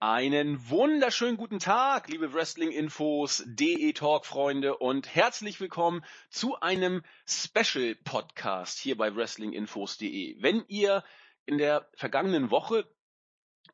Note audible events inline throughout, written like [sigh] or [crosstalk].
Einen wunderschönen guten Tag, liebe Wrestling-Infos, DE-Talk-Freunde und herzlich willkommen zu einem Special-Podcast hier bei WrestlingInfos.de. Wenn ihr in der vergangenen Woche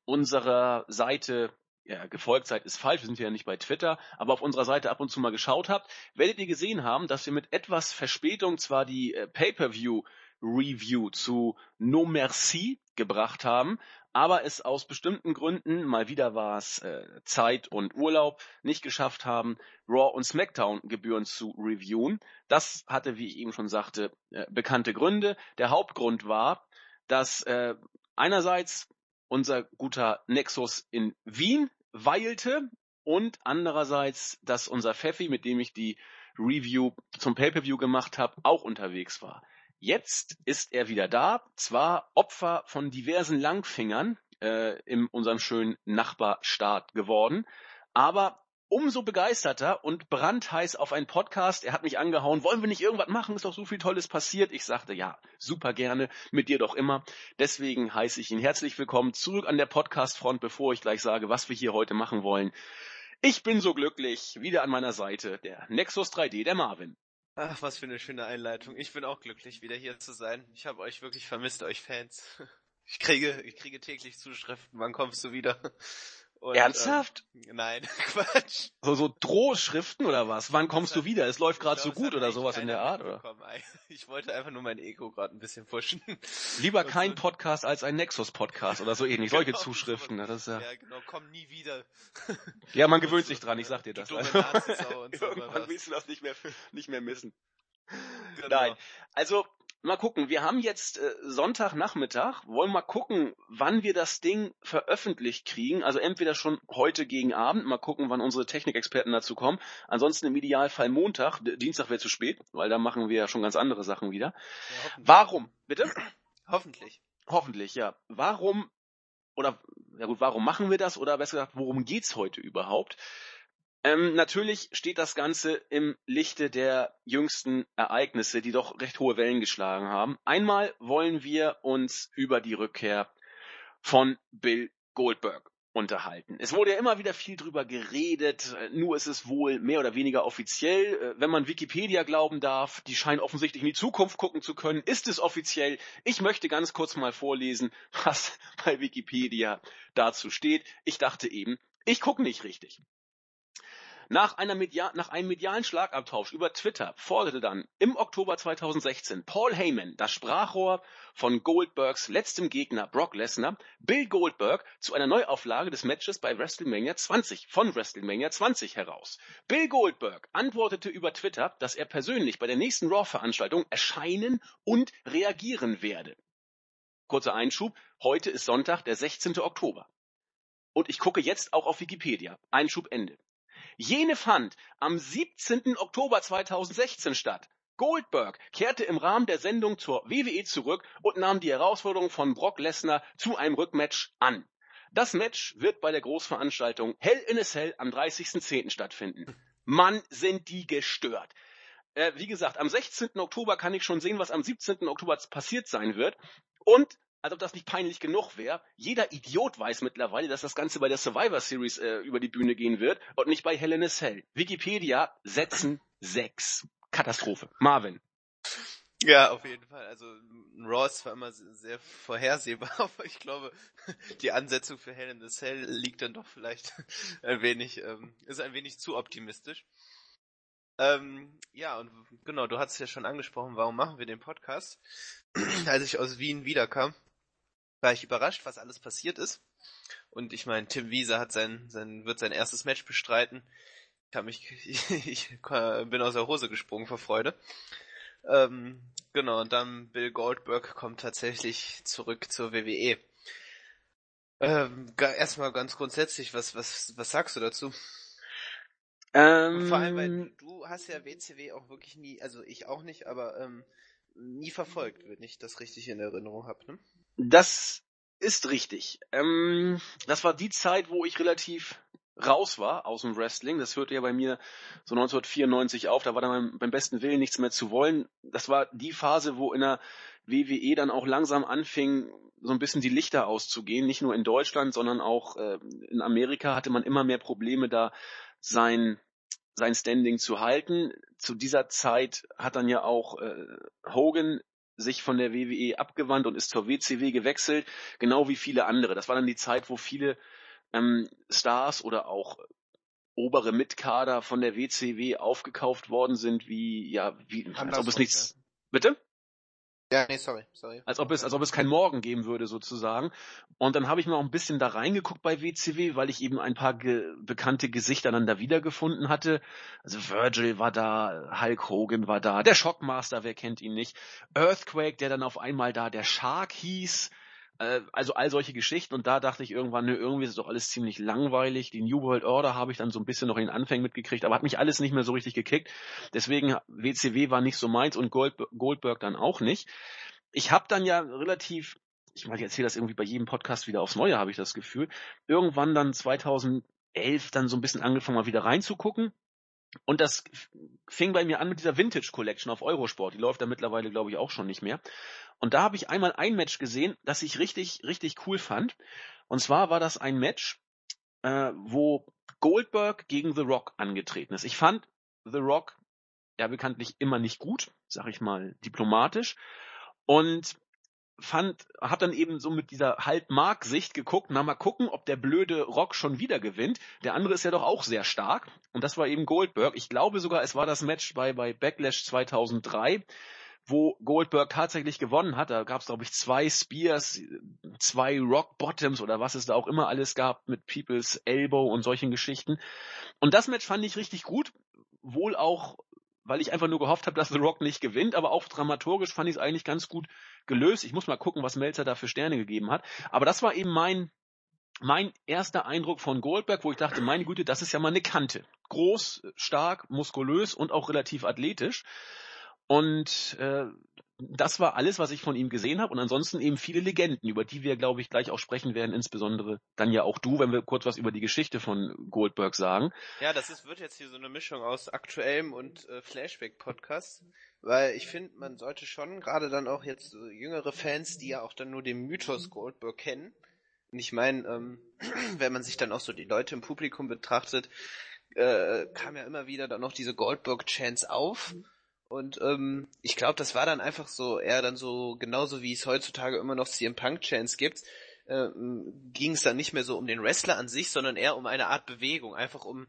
unserer Seite ja, gefolgt seid, ist falsch, wir sind ja nicht bei Twitter, aber auf unserer Seite ab und zu mal geschaut habt, werdet ihr gesehen haben, dass wir mit etwas Verspätung zwar die äh, Pay-Per-View Review zu No Merci gebracht haben, aber es aus bestimmten Gründen, mal wieder war es äh, Zeit und Urlaub, nicht geschafft haben, Raw und SmackDown Gebühren zu reviewen. Das hatte, wie ich eben schon sagte, äh, bekannte Gründe. Der Hauptgrund war, dass äh, einerseits unser guter Nexus in Wien weilte und andererseits, dass unser Pfeffi, mit dem ich die Review zum Pay-per-View gemacht habe, auch unterwegs war. Jetzt ist er wieder da, zwar Opfer von diversen Langfingern äh, in unserem schönen Nachbarstaat geworden, aber umso begeisterter und brandheiß auf einen Podcast. Er hat mich angehauen, wollen wir nicht irgendwas machen? Ist doch so viel Tolles passiert. Ich sagte, ja, super gerne, mit dir doch immer. Deswegen heiße ich ihn herzlich willkommen zurück an der Podcastfront, bevor ich gleich sage, was wir hier heute machen wollen. Ich bin so glücklich, wieder an meiner Seite, der Nexus 3D, der Marvin. Ach, was für eine schöne Einleitung. Ich bin auch glücklich, wieder hier zu sein. Ich habe euch wirklich vermisst, euch Fans. [laughs] Ich kriege, ich kriege täglich Zuschriften. Wann kommst du wieder? Und, Ernsthaft? Ähm, nein, [laughs] Quatsch. So, so Drohschriften oder was? Wann kommst du wieder? Es läuft gerade so gut oder sowas in der Art, oder? [laughs] Ich wollte einfach nur mein Ego gerade ein bisschen pushen. [laughs] Lieber kein Podcast als ein Nexus-Podcast oder so ähnlich. Solche genau, Zuschriften. Das ist ja, ja, genau, komm nie wieder. ja, man gewöhnt sich dran, ich sag dir das. Irgendwann willst du das nicht mehr, nicht mehr missen. Genau. Nein, also mal gucken. Wir haben jetzt äh, Sonntagnachmittag. Wollen mal gucken, wann wir das Ding veröffentlicht kriegen. Also entweder schon heute gegen Abend. Mal gucken, wann unsere Technikexperten dazu kommen. Ansonsten im Idealfall Montag. Dienstag wäre zu spät, weil da machen wir ja schon ganz andere Sachen wieder. Ja, warum? Bitte? [clears throat] Hoffentlich. Hoffentlich, ja. Warum oder ja gut, warum machen wir das? Oder besser gesagt, worum geht's heute überhaupt? Ähm, natürlich steht das Ganze im Lichte der jüngsten Ereignisse, die doch recht hohe Wellen geschlagen haben. Einmal wollen wir uns über die Rückkehr von Bill Goldberg unterhalten. Es wurde ja immer wieder viel drüber geredet, nur ist es wohl mehr oder weniger offiziell. Äh, wenn man Wikipedia glauben darf, die scheinen offensichtlich in die Zukunft gucken zu können, ist es offiziell. Ich möchte ganz kurz mal vorlesen, was [laughs] bei Wikipedia dazu steht. Ich dachte eben, ich gucke nicht richtig. Nach, einer Media nach einem medialen Schlagabtausch über Twitter forderte dann im Oktober 2016 Paul Heyman, das Sprachrohr von Goldbergs letztem Gegner Brock Lesnar, Bill Goldberg zu einer Neuauflage des Matches bei WrestleMania 20 von WrestleMania 20 heraus. Bill Goldberg antwortete über Twitter, dass er persönlich bei der nächsten Raw-Veranstaltung erscheinen und reagieren werde. Kurzer Einschub, heute ist Sonntag, der 16. Oktober. Und ich gucke jetzt auch auf Wikipedia. Einschub Ende. Jene fand am 17. Oktober 2016 statt. Goldberg kehrte im Rahmen der Sendung zur WWE zurück und nahm die Herausforderung von Brock Lesnar zu einem Rückmatch an. Das Match wird bei der Großveranstaltung Hell in a Cell am 30.10. stattfinden. Mann, sind die gestört. Äh, wie gesagt, am 16. Oktober kann ich schon sehen, was am 17. Oktober passiert sein wird. Und als ob das nicht peinlich genug wäre. Jeder Idiot weiß mittlerweile, dass das Ganze bei der Survivor Series äh, über die Bühne gehen wird und nicht bei Hell in a Cell. Wikipedia setzen sechs. Katastrophe. Marvin. Ja, auf jeden Fall. Also Raw ist zwar immer sehr vorhersehbar, [laughs] aber ich glaube, die Ansetzung für Hell in a Cell liegt dann doch vielleicht [laughs] ein wenig, ähm, ist ein wenig zu optimistisch. Ähm, ja, und genau, du hast ja schon angesprochen, warum machen wir den Podcast? [clears throat] Als ich aus Wien wiederkam, war ich überrascht, was alles passiert ist. Und ich meine, Tim Wiese hat sein, sein, wird sein erstes Match bestreiten. Ich, hab mich, [laughs] ich, bin aus der Hose gesprungen vor Freude. Ähm, genau, und dann Bill Goldberg kommt tatsächlich zurück zur WWE. Ähm, erstmal ganz grundsätzlich, was, was, was sagst du dazu? Ähm, Vor allem, weil du hast ja WCW auch wirklich nie, also ich auch nicht, aber ähm, nie verfolgt, wenn ich das richtig in Erinnerung habe, ne? Das ist richtig. Ähm, das war die Zeit, wo ich relativ raus war aus dem Wrestling. Das hörte ja bei mir so 1994 auf. Da war dann beim besten Willen nichts mehr zu wollen. Das war die Phase, wo in der WWE dann auch langsam anfing, so ein bisschen die Lichter auszugehen. Nicht nur in Deutschland, sondern auch äh, in Amerika hatte man immer mehr Probleme, da sein sein Standing zu halten. Zu dieser Zeit hat dann ja auch äh, Hogan sich von der WWE abgewandt und ist zur WCW gewechselt, genau wie viele andere. Das war dann die Zeit, wo viele ähm, Stars oder auch obere Mitkader von der WCW aufgekauft worden sind, wie ja, wie als ob es nichts. Bitte? Ja, nee, sorry, sorry. Als ob es, als ob es kein Morgen geben würde sozusagen. Und dann habe ich mal auch ein bisschen da reingeguckt bei WCW, weil ich eben ein paar ge bekannte Gesichter dann da wiedergefunden hatte. Also Virgil war da, Hulk Hogan war da, der Shockmaster, wer kennt ihn nicht, Earthquake, der dann auf einmal da der Shark hieß. Äh, also all solche Geschichten und da dachte ich irgendwann, nö, irgendwie ist es doch alles ziemlich langweilig. Die New World Order habe ich dann so ein bisschen noch in den Anfängen mitgekriegt, aber hat mich alles nicht mehr so richtig gekickt. Deswegen WCW war nicht so meins und Gold, Goldberg dann auch nicht. Ich habe dann ja relativ, ich ich erzähle das irgendwie bei jedem Podcast wieder aufs Neue, habe ich das Gefühl, irgendwann dann 2011 dann so ein bisschen angefangen mal wieder reinzugucken. Und das fing bei mir an mit dieser Vintage Collection auf Eurosport. Die läuft da mittlerweile, glaube ich, auch schon nicht mehr. Und da habe ich einmal ein Match gesehen, das ich richtig, richtig cool fand. Und zwar war das ein Match, äh, wo Goldberg gegen The Rock angetreten ist. Ich fand The Rock ja bekanntlich immer nicht gut, sag ich mal diplomatisch. Und fand, hab dann eben so mit dieser Halt-Mark-Sicht geguckt, na mal gucken, ob der blöde Rock schon wieder gewinnt. Der andere ist ja doch auch sehr stark. Und das war eben Goldberg. Ich glaube sogar, es war das Match bei, bei Backlash 2003 wo Goldberg tatsächlich gewonnen hat. Da gab es, glaube ich, zwei Spears, zwei Rock Bottoms oder was es da auch immer alles gab mit People's Elbow und solchen Geschichten. Und das Match fand ich richtig gut. Wohl auch, weil ich einfach nur gehofft habe, dass The Rock nicht gewinnt, aber auch dramaturgisch fand ich es eigentlich ganz gut gelöst. Ich muss mal gucken, was Melzer da für Sterne gegeben hat. Aber das war eben mein mein erster Eindruck von Goldberg, wo ich dachte, meine Güte, das ist ja mal eine Kante. Groß, stark, muskulös und auch relativ athletisch. Und äh, das war alles, was ich von ihm gesehen habe. Und ansonsten eben viele Legenden, über die wir, glaube ich, gleich auch sprechen werden, insbesondere dann ja auch du, wenn wir kurz was über die Geschichte von Goldberg sagen. Ja, das ist, wird jetzt hier so eine Mischung aus aktuellem und äh, Flashback-Podcast. Weil ich finde, man sollte schon, gerade dann auch jetzt äh, jüngere Fans, die ja auch dann nur den Mythos Goldberg kennen. Und ich meine, ähm, [clears throat] wenn man sich dann auch so die Leute im Publikum betrachtet, äh, kam ja immer wieder dann noch diese Goldberg-Chance auf. Und ähm, ich glaube, das war dann einfach so, eher dann so, genauso wie es heutzutage immer noch CM Punk Chance gibt, äh, ging es dann nicht mehr so um den Wrestler an sich, sondern eher um eine Art Bewegung, einfach um,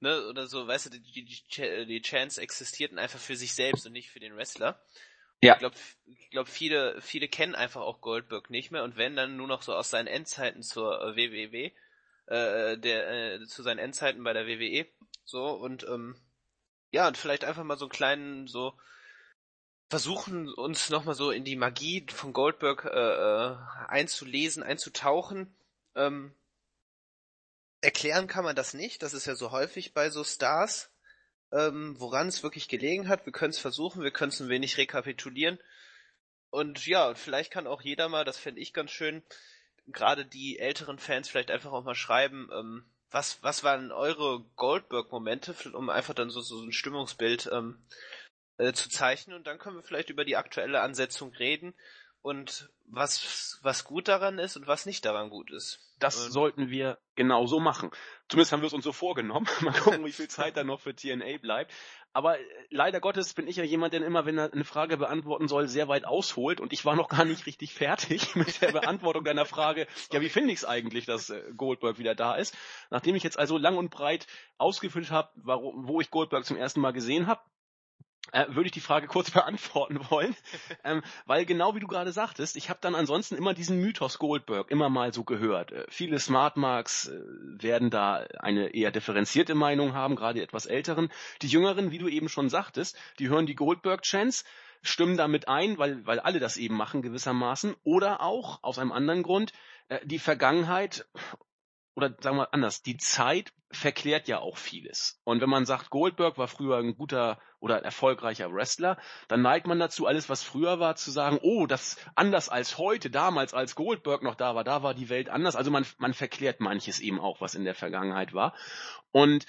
ne, oder so, weißt du, die, die, die Chance existierten einfach für sich selbst und nicht für den Wrestler. Ja. Ich glaube, ich glaub, viele, viele kennen einfach auch Goldberg nicht mehr und wenn dann nur noch so aus seinen Endzeiten zur äh, WWW, äh, der, äh, zu seinen Endzeiten bei der WWE, so und ähm, ja, und vielleicht einfach mal so einen kleinen, so versuchen uns nochmal so in die Magie von Goldberg äh, äh, einzulesen, einzutauchen. Ähm, erklären kann man das nicht, das ist ja so häufig bei so Stars, ähm, woran es wirklich gelegen hat. Wir können es versuchen, wir können es ein wenig rekapitulieren. Und ja, vielleicht kann auch jeder mal, das fände ich ganz schön, gerade die älteren Fans vielleicht einfach auch mal schreiben, ähm, was, was waren eure Goldberg-Momente, um einfach dann so, so ein Stimmungsbild ähm, äh, zu zeichnen und dann können wir vielleicht über die aktuelle Ansetzung reden und was, was gut daran ist und was nicht daran gut ist. Das und sollten wir genau so machen. Zumindest haben wir es uns so vorgenommen. [laughs] Mal gucken, wie viel Zeit da noch für TNA bleibt. Aber äh, leider Gottes bin ich ja jemand, der immer, wenn er eine Frage beantworten soll, sehr weit ausholt. Und ich war noch gar nicht richtig fertig [laughs] mit der Beantwortung deiner Frage, ja, wie finde ich es eigentlich, dass äh, Goldberg wieder da ist? Nachdem ich jetzt also lang und breit ausgefüllt habe, wo ich Goldberg zum ersten Mal gesehen habe, äh, würde ich die Frage kurz [laughs] beantworten wollen, ähm, weil genau wie du gerade sagtest, ich habe dann ansonsten immer diesen Mythos Goldberg immer mal so gehört. Äh, viele Smartmarks äh, werden da eine eher differenzierte Meinung haben, gerade etwas älteren. Die jüngeren, wie du eben schon sagtest, die hören die Goldberg-Chants, stimmen damit ein, weil, weil alle das eben machen gewissermaßen, oder auch aus einem anderen Grund, äh, die Vergangenheit oder sagen wir anders, die Zeit verklärt ja auch vieles. Und wenn man sagt, Goldberg war früher ein guter oder erfolgreicher Wrestler, dann neigt man dazu, alles was früher war, zu sagen, oh, das anders als heute, damals als Goldberg noch da war, da war die Welt anders. Also man, man verklärt manches eben auch, was in der Vergangenheit war. Und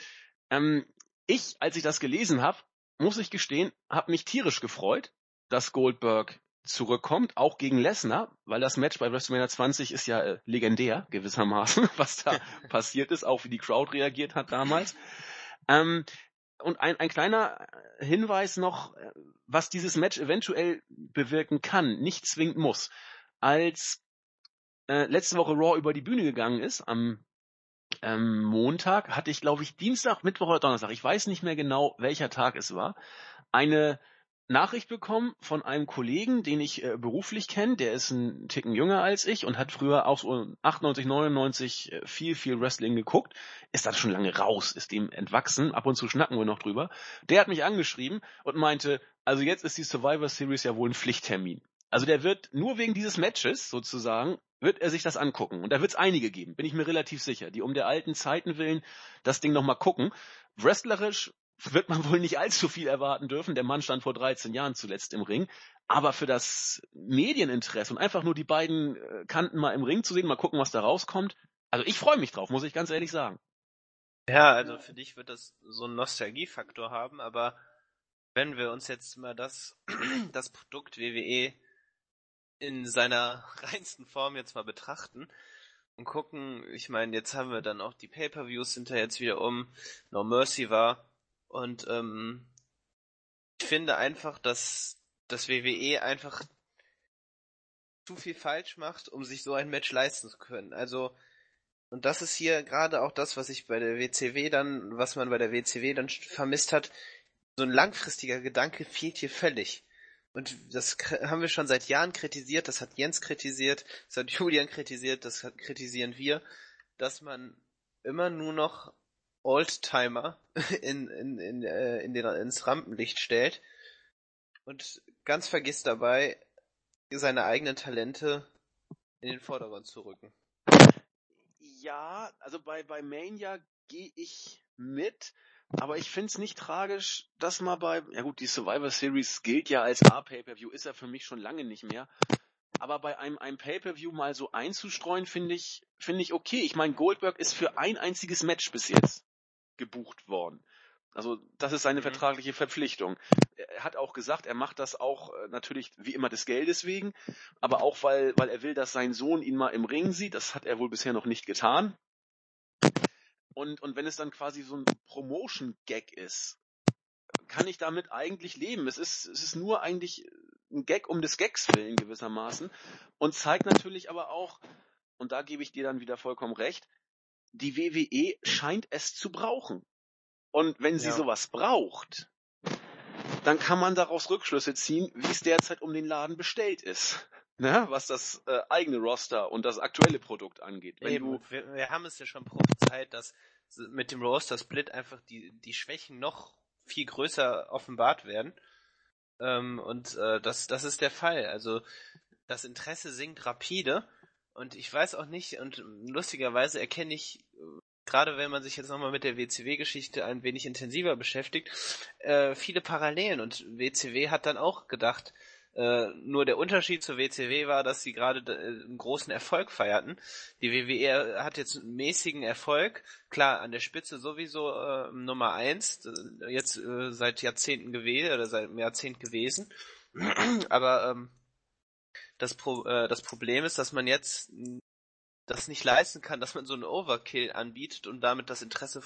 ähm, ich, als ich das gelesen habe, muss ich gestehen, habe mich tierisch gefreut, dass Goldberg zurückkommt, auch gegen Lesnar, weil das Match bei WrestleMania 20 ist ja äh, legendär gewissermaßen, [laughs] was da [laughs] passiert ist, auch wie die Crowd reagiert hat damals. Ähm, und ein, ein kleiner Hinweis noch, äh, was dieses Match eventuell bewirken kann, nicht zwingend muss. Als äh, letzte Woche Raw über die Bühne gegangen ist, am ähm, Montag, hatte ich, glaube ich, Dienstag, Mittwoch oder Donnerstag, ich weiß nicht mehr genau, welcher Tag es war, eine Nachricht bekommen von einem Kollegen, den ich äh, beruflich kenne, der ist ein Ticken jünger als ich und hat früher auch so 98, 99 äh, viel, viel Wrestling geguckt, ist dann schon lange raus, ist dem entwachsen, ab und zu schnacken wir noch drüber. Der hat mich angeschrieben und meinte, also jetzt ist die Survivor Series ja wohl ein Pflichttermin. Also der wird nur wegen dieses Matches sozusagen, wird er sich das angucken. Und da wird es einige geben, bin ich mir relativ sicher, die um der alten Zeiten willen das Ding nochmal gucken. Wrestlerisch wird man wohl nicht allzu viel erwarten dürfen. Der Mann stand vor 13 Jahren zuletzt im Ring. Aber für das Medieninteresse und einfach nur die beiden äh, Kanten mal im Ring zu sehen, mal gucken, was da rauskommt. Also ich freue mich drauf, muss ich ganz ehrlich sagen. Ja, also für dich wird das so einen Nostalgiefaktor haben, aber wenn wir uns jetzt mal das, [clears throat] das Produkt WWE in seiner [laughs] reinsten Form jetzt mal betrachten und gucken, ich meine, jetzt haben wir dann auch die Pay-Per-Views sind ja jetzt wieder um, No Mercy war und ähm, ich finde einfach, dass das WWE einfach zu viel falsch macht, um sich so ein Match leisten zu können. Also und das ist hier gerade auch das, was ich bei der WCW dann, was man bei der WCW dann vermisst hat. So ein langfristiger Gedanke fehlt hier völlig. Und das haben wir schon seit Jahren kritisiert, das hat Jens kritisiert, das hat [laughs] Julian kritisiert, das kritisieren wir, dass man immer nur noch Oldtimer [laughs] in, in, in, äh, in den, ins Rampenlicht stellt und ganz vergisst dabei, seine eigenen Talente in den Vordergrund zu rücken. Ja, also bei, bei Mania gehe ich mit, aber ich find's nicht tragisch, dass mal bei, ja gut, die Survivor Series gilt ja als A-Pay-Per-View, ist er für mich schon lange nicht mehr. Aber bei einem, einem Pay-Per-View mal so einzustreuen, finde ich, finde ich okay. Ich meine, Goldberg ist für ein einziges Match bis jetzt gebucht worden. Also das ist seine mhm. vertragliche Verpflichtung. Er hat auch gesagt, er macht das auch äh, natürlich wie immer des Geldes wegen, aber auch weil, weil er will, dass sein Sohn ihn mal im Ring sieht. Das hat er wohl bisher noch nicht getan. Und, und wenn es dann quasi so ein Promotion-Gag ist, kann ich damit eigentlich leben. Es ist, es ist nur eigentlich ein Gag um des Gags willen gewissermaßen und zeigt natürlich aber auch, und da gebe ich dir dann wieder vollkommen recht, die WWE scheint es zu brauchen. Und wenn sie ja. sowas braucht, dann kann man daraus Rückschlüsse ziehen, wie es derzeit um den Laden bestellt ist. [laughs] Ne? Was das äh, eigene Roster und das aktuelle Produkt angeht. Wenn Eben, du wir, wir haben es ja schon prophezeit, dass mit dem Roster-Split einfach die, die Schwächen noch viel größer offenbart werden. Ähm, und äh, das, das ist der Fall. Also das Interesse sinkt rapide und ich weiß auch nicht, und lustigerweise erkenne ich, gerade wenn man sich jetzt nochmal mit der WCW-Geschichte ein wenig intensiver beschäftigt, äh, viele Parallelen. Und WCW hat dann auch gedacht, äh, nur der Unterschied zur WCW war, dass sie gerade äh, einen großen Erfolg feierten. Die WWE hat jetzt einen mäßigen Erfolg, klar an der Spitze sowieso äh, Nummer eins, jetzt äh, seit Jahrzehnten gewesen oder seit einem Jahrzehnt gewesen. [clears throat] Aber ähm, das, Pro äh, das Problem ist, dass man jetzt das nicht leisten kann, dass man so einen Overkill anbietet und damit das Interesse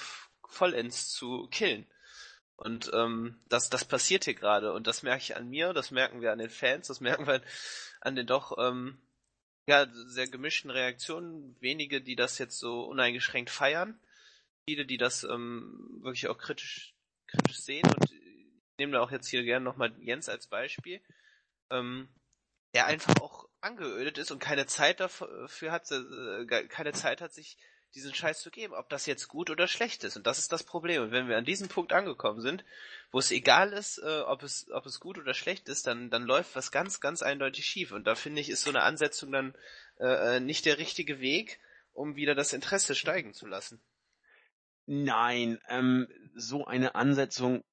vollends zu killen. Und ähm, das, das passiert hier gerade und das merke ich an mir, das merken wir an den Fans, das merken wir an den doch ähm, ja, sehr gemischten Reaktionen. Wenige, die das jetzt so uneingeschränkt feiern, viele, die das ähm, wirklich auch kritisch, kritisch sehen und ich nehme da auch jetzt hier gerne nochmal Jens als Beispiel. Ähm, er einfach auch angeödet ist und keine Zeit dafür hat, äh, keine Zeit hat, sich diesen Scheiß zu geben, ob das jetzt gut oder schlecht ist. Und das ist das Problem. Und wenn wir an diesem Punkt angekommen sind, wo es egal ist, äh, ob es, ob es gut oder schlecht ist, dann, dann läuft was ganz, ganz eindeutig schief. Und da finde ich, ist so eine Ansetzung dann äh, äh nicht der richtige Weg, um wieder das Interesse steigen zu lassen. Nein, ähm, so eine Ansetzung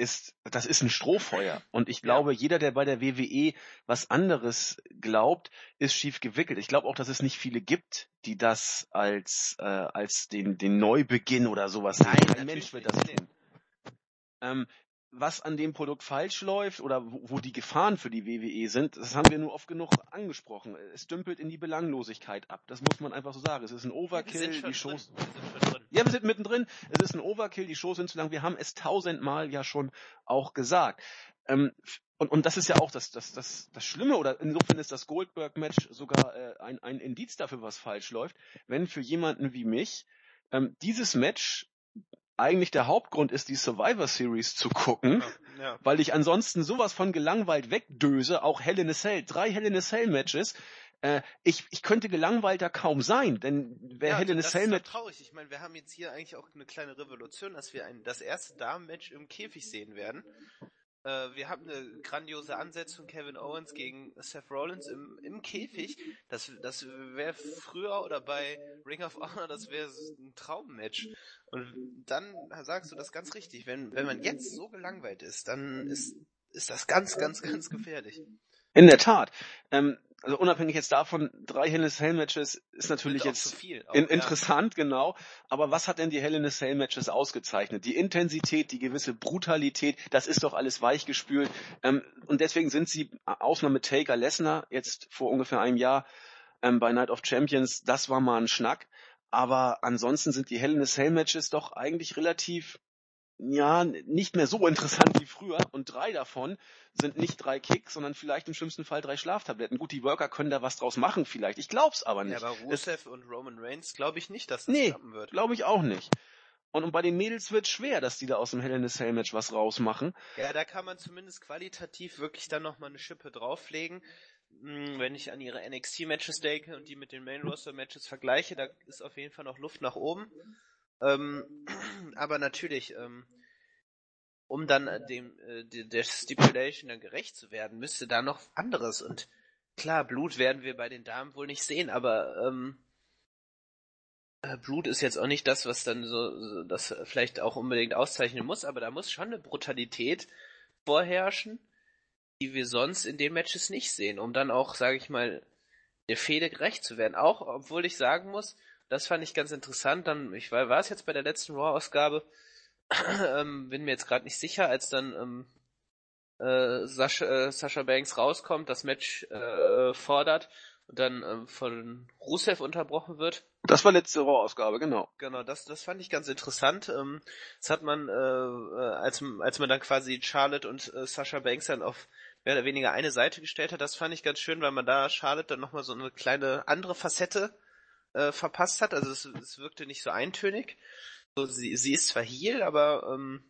ist, das ist ein Strohfeuer. Und ich glaube, jeder, der bei der WWE was anderes glaubt, ist schief gewickelt. Ich glaube auch, dass es nicht viele gibt, die das als, äh, als den, den Neubeginn oder sowas Nein, sehen. Kein Mensch wird das tun. Ähm, was an dem Produkt falsch läuft oder wo, wo, die Gefahren für die WWE sind, das haben wir nur oft genug angesprochen. Es dümpelt in die Belanglosigkeit ab. Das muss man einfach so sagen. Es ist ein Overkill, die Shows. Ja, wir sind mittendrin. Es ist ein Overkill, die Shows sind zu lang. Wir haben es tausendmal ja schon auch gesagt. Ähm, und, und das ist ja auch das, das, das, das Schlimme, oder insofern ist das Goldberg-Match sogar äh, ein, ein Indiz dafür, was falsch läuft, wenn für jemanden wie mich ähm, dieses Match eigentlich der Hauptgrund ist, die Survivor Series zu gucken, ja, ja. weil ich ansonsten sowas von gelangweilt wegdöse, auch Hell in a Cell, drei Hell in a Cell Matches, äh, ich, ich könnte gelangweilter kaum sein, denn wer ja, a Cell Match... Das ist traurig, ich meine, wir haben jetzt hier eigentlich auch eine kleine Revolution, dass wir ein, das erste Damen-Match im Käfig sehen werden. Äh, wir haben eine grandiose Ansetzung Kevin Owens gegen Seth Rollins im, im Käfig. Das, das wäre früher oder bei Ring of Honor, das wäre ein Traummatch. Und dann sagst du das ganz richtig. Wenn, wenn man jetzt so gelangweilt ist, dann ist, ist das ganz, ganz, ganz gefährlich. In der Tat. Ähm, also unabhängig jetzt davon, drei Hell in a Cell Matches ist natürlich jetzt auch, in, interessant, ja. genau. Aber was hat denn die Hell in a Cell Matches ausgezeichnet? Die Intensität, die gewisse Brutalität, das ist doch alles weichgespült. Ähm, und deswegen sind sie, Ausnahme Taker Lesnar, jetzt vor ungefähr einem Jahr ähm, bei Night of Champions, das war mal ein Schnack. Aber ansonsten sind die Hell in a Cell Matches doch eigentlich relativ ja, nicht mehr so interessant wie früher und drei davon sind nicht drei Kicks, sondern vielleicht im schlimmsten Fall drei Schlaftabletten. Gut, die Worker können da was draus machen vielleicht. Ich glaub's aber nicht. Ja, aber Rusev und Roman Reigns glaube ich nicht, dass das nee, klappen wird. glaube ich auch nicht. Und, und bei den Mädels wird schwer, dass die da aus dem Hell in a Cell Match was rausmachen. Ja, da kann man zumindest qualitativ wirklich dann nochmal eine Schippe drauflegen. Hm, wenn ich an ihre NXT Matches denke und die mit den Main Roster Matches vergleiche, da ist auf jeden Fall noch Luft nach oben. Ähm, [clears throat] aber natürlich, ähm, um dann äh, dem äh, der Stipulation dann gerecht zu werden, müsste da noch anderes und klar, Blut werden wir bei den Damen wohl nicht sehen, aber ähm, äh, Blut ist jetzt auch nicht das, was dann so, das vielleicht auch unbedingt auszeichnen muss, aber da muss schon eine Brutalität vorherrschen, die wir sonst in den Matches nicht sehen, um dann auch, sage ich mal, der Fehde gerecht zu werden. Auch, obwohl ich sagen muss, das fand ich ganz interessant. Dann, ich war, war es jetzt bei der letzten Raw-Ausgabe, [clears throat] ähm, bin mir jetzt gerade nicht sicher, als dann ähm, äh, Sascha, äh, Sascha Banks rauskommt, das Match äh, fordert und dann ähm, von Rusev unterbrochen wird. Das war letzte Raw-Ausgabe, genau. Genau, das, das fand ich ganz interessant. Ähm, das hat man, äh, äh, als, als man dann quasi Charlotte und äh, Sascha Banks dann auf mehr oder weniger eine Seite gestellt hat, das fand ich ganz schön, weil man da Charlotte dann nochmal so eine kleine andere Facette äh, verpasst hat. Also es, es wirkte nicht so eintönig. So, sie, sie ist zwar Heal, aber ähm,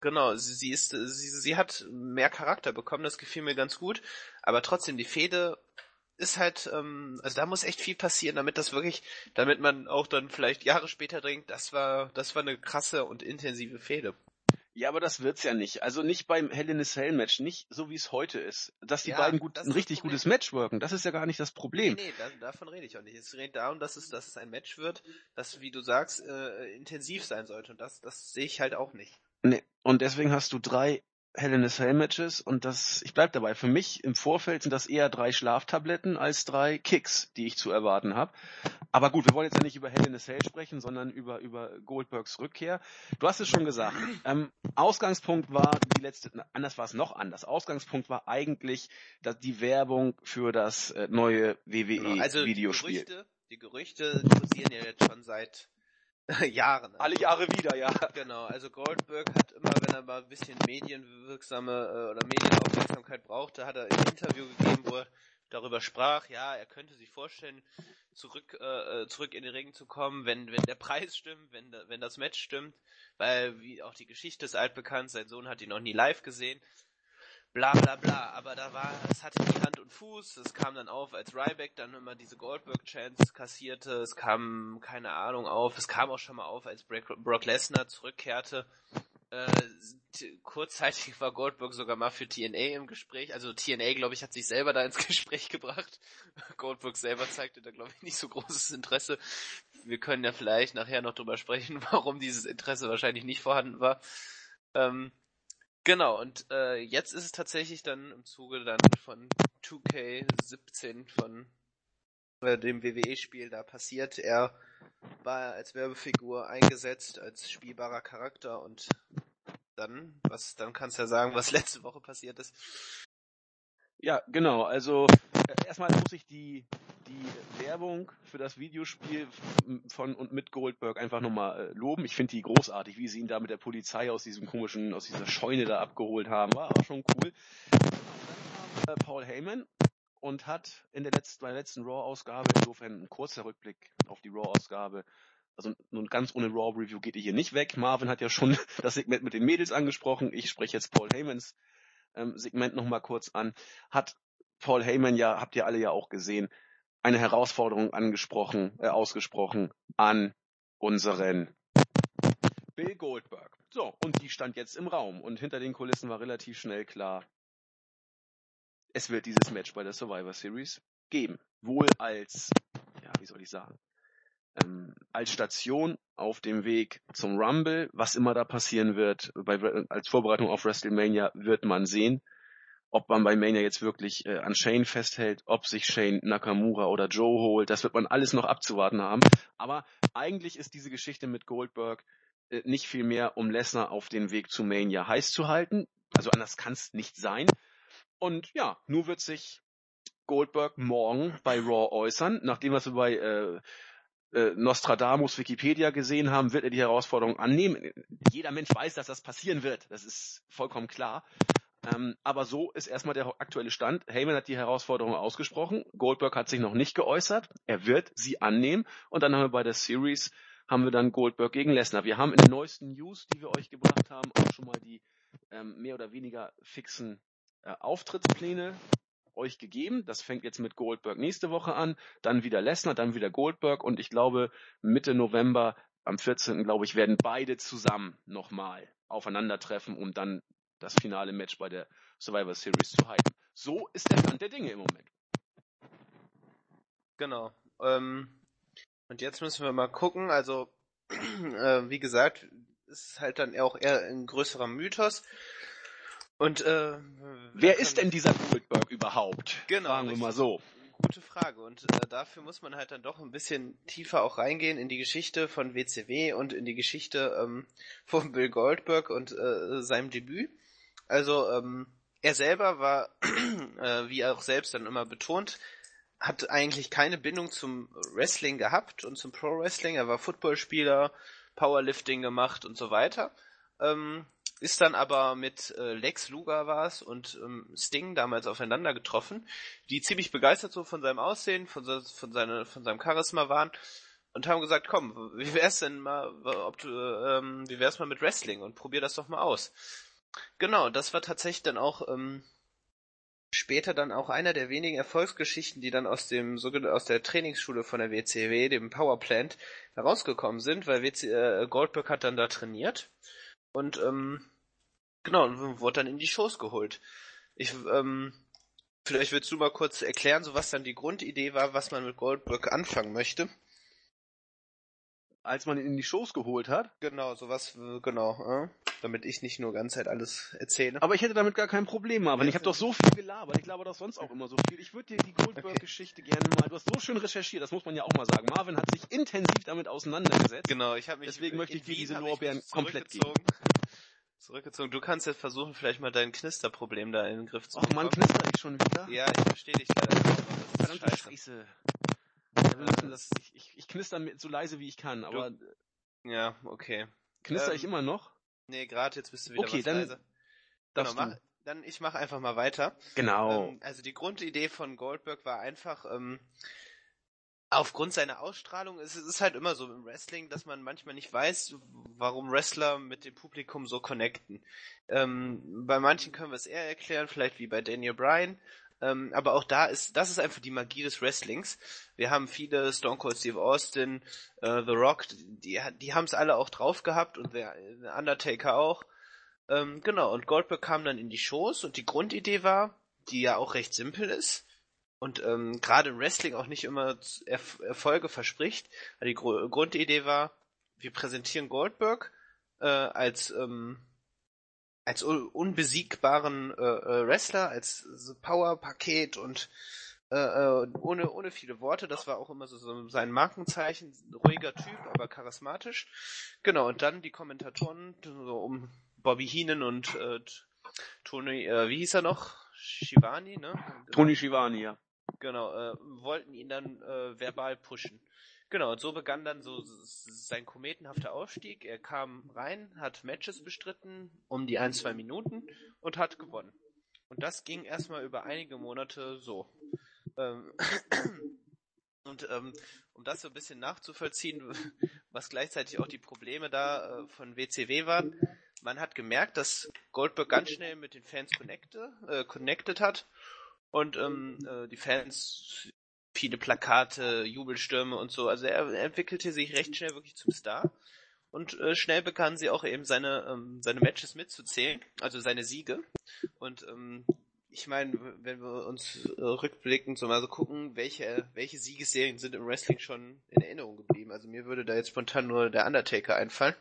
genau, sie, sie ist, sie, sie hat mehr Charakter bekommen, das gefiel mir ganz gut. Aber trotzdem, die Fehde ist halt, ähm, also da muss echt viel passieren, damit das wirklich, damit man auch dann vielleicht Jahre später denkt, das war, das war eine krasse und intensive Fehde. Ja, aber das wird's ja nicht. Also nicht beim Hell in a Cell Match, nicht so wie es heute ist. Dass die ja, beiden gut, ein richtig gutes Match worken, das ist ja gar nicht das Problem. Nee, nee, da, davon rede ich auch nicht. Es geht darum, dass es, dass es ein Match wird, das, wie du sagst, äh, intensiv sein sollte. Und das, das sehe ich halt auch nicht. Nee, und deswegen hast du drei Hell in a Cell Matches und das, ich bleib dabei, für mich im Vorfeld sind das eher drei Schlaftabletten als drei Kicks, die ich zu erwarten habe. Aber gut, wir wollen jetzt ja nicht über Hell in a Cell sprechen, sondern über, über Goldbergs Rückkehr. Du hast es schon gesagt, ähm, Ausgangspunkt war die letzte, anders war es noch anders. Ausgangspunkt war eigentlich dass die Werbung für das äh, neue WWE-Videospiel. Genau, also die Gerüchte, die Gerüchte kursieren ja jetzt schon seit [laughs] Jahren. Also. Alle Jahre wieder, ja. Genau, also Goldberg hat immer, wenn er mal ein bisschen medienwirksame äh, oder Medienaufmerksamkeit brauchte, hat er ein Interview gegeben, wo er darüber sprach, ja, er könnte sich vorstellen, zurück äh, äh zurück in den Ring zu kommen, wenn wenn der Preis stimmt, wenn wenn das Match stimmt, weil wie auch die Geschichte ist altbekannt, sein Sohn hat ihn noch nie live gesehen bla bla bla, aber da war, es hatte die Hand und Fuß, es kam dann auf, als Ryback dann immer diese Goldberg-Chance kassierte, es kam, keine Ahnung, auf, es kam auch schon mal auf, als Brock Lesnar zurückkehrte, äh, kurzzeitig war Goldberg sogar mal für TNA im Gespräch, also TNA, glaube ich, hat sich selber da ins [laughs] Gespräch gebracht, Goldberg selber zeigte da, glaube ich, nicht so großes Interesse, wir können ja vielleicht nachher noch drüber sprechen, [laughs] warum dieses Interesse wahrscheinlich nicht vorhanden war. Ähm, genau, und äh, jetzt ist es tatsächlich dann im Zuge dann von 2K17 von äh, dem WWE-Spiel da passiert. Er war als Werbefigur eingesetzt, als spielbarer Charakter und dann, was, dann kannst du ja sagen, was [laughs] letzte Woche passiert ist. Ja, genau. Also äh, erstmal muss ich die die Werbung für das Videospiel von und mit Goldberg einfach nochmal äh, loben. Ich finde die großartig, wie sie ihn da mit der Polizei aus diesem komischen, aus dieser Scheune da abgeholt haben. War auch schon cool. Äh, Paul Heyman und hat in der letzten, bei der letzten Raw-Ausgabe, insofern ein kurzer Rückblick auf die Raw-Ausgabe, also nun ganz ohne Raw-Review geht ihr hier nicht weg. Marvin hat ja schon [laughs] das Segment mit den Mädels angesprochen. Ich spreche jetzt Paul Heymans ähm, Segment nochmal kurz an. Hat Paul Heyman ja, habt ihr alle ja auch gesehen, eine Herausforderung angesprochen, äh, ausgesprochen an unseren Bill Goldberg. So, und die stand jetzt im Raum und hinter den Kulissen war relativ schnell klar, es wird dieses Match bei der Survivor Series geben. Wohl als, ja, wie soll ich sagen, ähm, als Station auf dem Weg zum Rumble, was immer da passieren wird, bei, als Vorbereitung auf WrestleMania wird man sehen ob man bei Mania jetzt wirklich äh, an Shane festhält, ob sich Shane Nakamura oder Joe holt, das wird man alles noch abzuwarten haben. Aber eigentlich ist diese Geschichte mit Goldberg äh, nicht viel mehr, um Lesnar auf den Weg zu Mania heiß zu halten. Also anders kann es nicht sein. Und ja, nur wird sich Goldberg morgen bei Raw äußern, nachdem was wir bei äh, äh, Nostradamus Wikipedia gesehen haben, wird er die Herausforderung annehmen. Jeder Mensch weiß, dass das passieren wird. Das ist vollkommen klar. Ähm, aber so ist erstmal der aktuelle Stand. Heyman hat die Herausforderung ausgesprochen. Goldberg hat sich noch nicht geäußert. Er wird sie annehmen. Und dann haben wir bei der Series haben wir dann Goldberg gegen Lesnar. Wir haben in den neuesten News, die wir euch gebracht haben, auch schon mal die ähm, mehr oder weniger fixen äh, Auftrittspläne euch gegeben. Das fängt jetzt mit Goldberg nächste Woche an, dann wieder Lesnar, dann wieder Goldberg und ich glaube Mitte November am 14. glaube ich werden beide zusammen nochmal aufeinandertreffen, um dann das finale Match bei der Survivor Series zu hypen. So ist der Stand der Dinge im Moment. Genau. Ähm, und jetzt müssen wir mal gucken. Also, [clears throat] äh, wie gesagt, ist halt dann auch eher ein größerer Mythos. Und äh, wer ist denn dieser Goldberg überhaupt? Genau, Fragen wir mal so. Gute Frage. Und äh, dafür muss man halt dann doch ein bisschen tiefer auch reingehen in die Geschichte von WCW und in die Geschichte ähm, [laughs] von Bill Goldberg und äh, seinem Debüt. Also ähm, er selber war, [clears throat] äh, wie er auch selbst dann immer betont, hat eigentlich keine Bindung zum Wrestling gehabt und zum Pro Wrestling. Er war Footballspieler, Powerlifting gemacht und so weiter. Ähm, ist dann aber mit äh, Lex Luger war es und ähm, Sting damals aufeinander getroffen, die ziemlich begeistert so von seinem Aussehen, von, von, seine, von seinem Charisma waren und haben gesagt, komm, wie wär's denn mal, ob du, ähm, wie wär's mal mit Wrestling und probier das doch mal aus. Genau, das war tatsächlich dann auch ähm, später dann auch einer der wenigen Erfolgsgeschichten, die dann aus dem aus der Trainingsschule von der WCW, dem Powerplant, herausgekommen sind, weil WC, äh, Goldberg hat dann da trainiert und ähm, genau und wurde dann in die Shows geholt. Ich ähm, vielleicht willst du mal kurz erklären, so was dann die Grundidee war, was man mit Goldberg anfangen möchte als man ihn in die Shows geholt hat. Genau, sowas, äh, genau, äh, damit ich nicht nur ganz Zeit alles erzähle. Aber ich hätte damit gar kein Problem, aber ich habe doch so viel gelabert, ich laber doch sonst auch immer so viel. Ich würde dir die Goldberg-Geschichte okay. gerne mal, du hast so schön recherchiert, das muss man ja auch mal sagen. Marvin hat sich intensiv damit auseinandergesetzt. Genau, ich habe mich Deswegen möchte ich dir diese Lorbeeren komplett geben. Zurückgezogen. Du kannst jetzt versuchen, vielleicht mal dein Knisterproblem da in den Griff zu bekommen. Ach man, knister ich schon wieder? Ja, ich verstehe dich leider. Verdammte Scheiße. Scheiße. Müssen das, ich, ich, ich knister so leise wie ich kann, aber. Du, ja, okay. Knister ähm, ich immer noch? Nee, gerade jetzt bist du wieder okay, was dann leise. Genau, mach, dann ich mach einfach mal weiter. Genau. Ähm, also die Grundidee von Goldberg war einfach, ähm, aufgrund seiner Ausstrahlung, es ist halt immer so im Wrestling, dass man manchmal nicht weiß, warum Wrestler mit dem Publikum so connecten. Ähm, bei manchen können wir es eher erklären, vielleicht wie bei Daniel Bryan. Ähm, aber auch da ist, das ist einfach die Magie des Wrestlings. Wir haben viele Stone Cold Steve Austin, äh, The Rock, die, die haben es alle auch drauf gehabt und der Undertaker auch. Ähm, genau, und Goldberg kam dann in die Shows und die Grundidee war, die ja auch recht simpel ist und ähm, gerade im Wrestling auch nicht immer Erf Erfolge verspricht. Die Gru Grundidee war, wir präsentieren Goldberg äh, als ähm, als unbesiegbaren äh, äh, Wrestler, als Power-Paket und äh, äh, ohne, ohne viele Worte. Das war auch immer so, so sein Markenzeichen. Ruhiger Typ, aber charismatisch. Genau, und dann die Kommentatoren so um Bobby Heenan und äh, Tony, äh, wie hieß er noch? Shivani, ne? Tony Shivani, ja. Genau, äh, wollten ihn dann äh, verbal pushen. Genau, und so begann dann so sein kometenhafter Aufstieg. Er kam rein, hat Matches bestritten um die ein, zwei Minuten und hat gewonnen. Und das ging erstmal über einige Monate so. Ähm, [clears throat] und ähm, um das so ein bisschen nachzuvollziehen, [laughs] was gleichzeitig auch die Probleme da äh, von WCW waren, man hat gemerkt, dass Goldberg ganz schnell mit den Fans connecte, äh, connected hat und ähm, äh, die Fans viele Plakate, Jubelstürme und so. Also er, entwickelte sich recht schnell wirklich zum Star und äh, schnell begannen sie auch eben seine ähm, seine Matches mitzuzählen, also seine Siege. Und ähm, ich meine, wenn wir uns äh, rückblickend so mal so gucken, welche welche Siegesserien sind im Wrestling schon in Erinnerung geblieben. Also mir würde da jetzt spontan nur der Undertaker einfallen.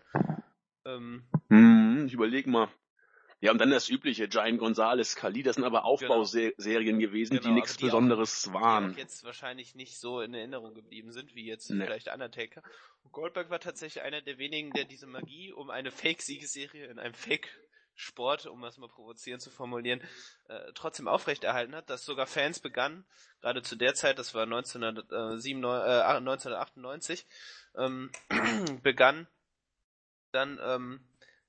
Ähm, hm, ich überlege mal. Ja, und dann das übliche, Giant Gonzalez, Kali, das sind aber genau. Aufbauserien gewesen, genau, die nichts also Besonderes auch, waren. Die jetzt wahrscheinlich nicht so in Erinnerung geblieben sind, wie jetzt nee. vielleicht Undertaker. Und Goldberg war tatsächlich einer der wenigen, der diese Magie um eine Fake-Siegesserie in einem Fake Sport, um das mal provozierend zu formulieren, äh, trotzdem aufrechterhalten hat, dass sogar Fans begannen, gerade zu der Zeit, das war 1997, äh, 1998, ähm, [clears throat] begann dann ähm,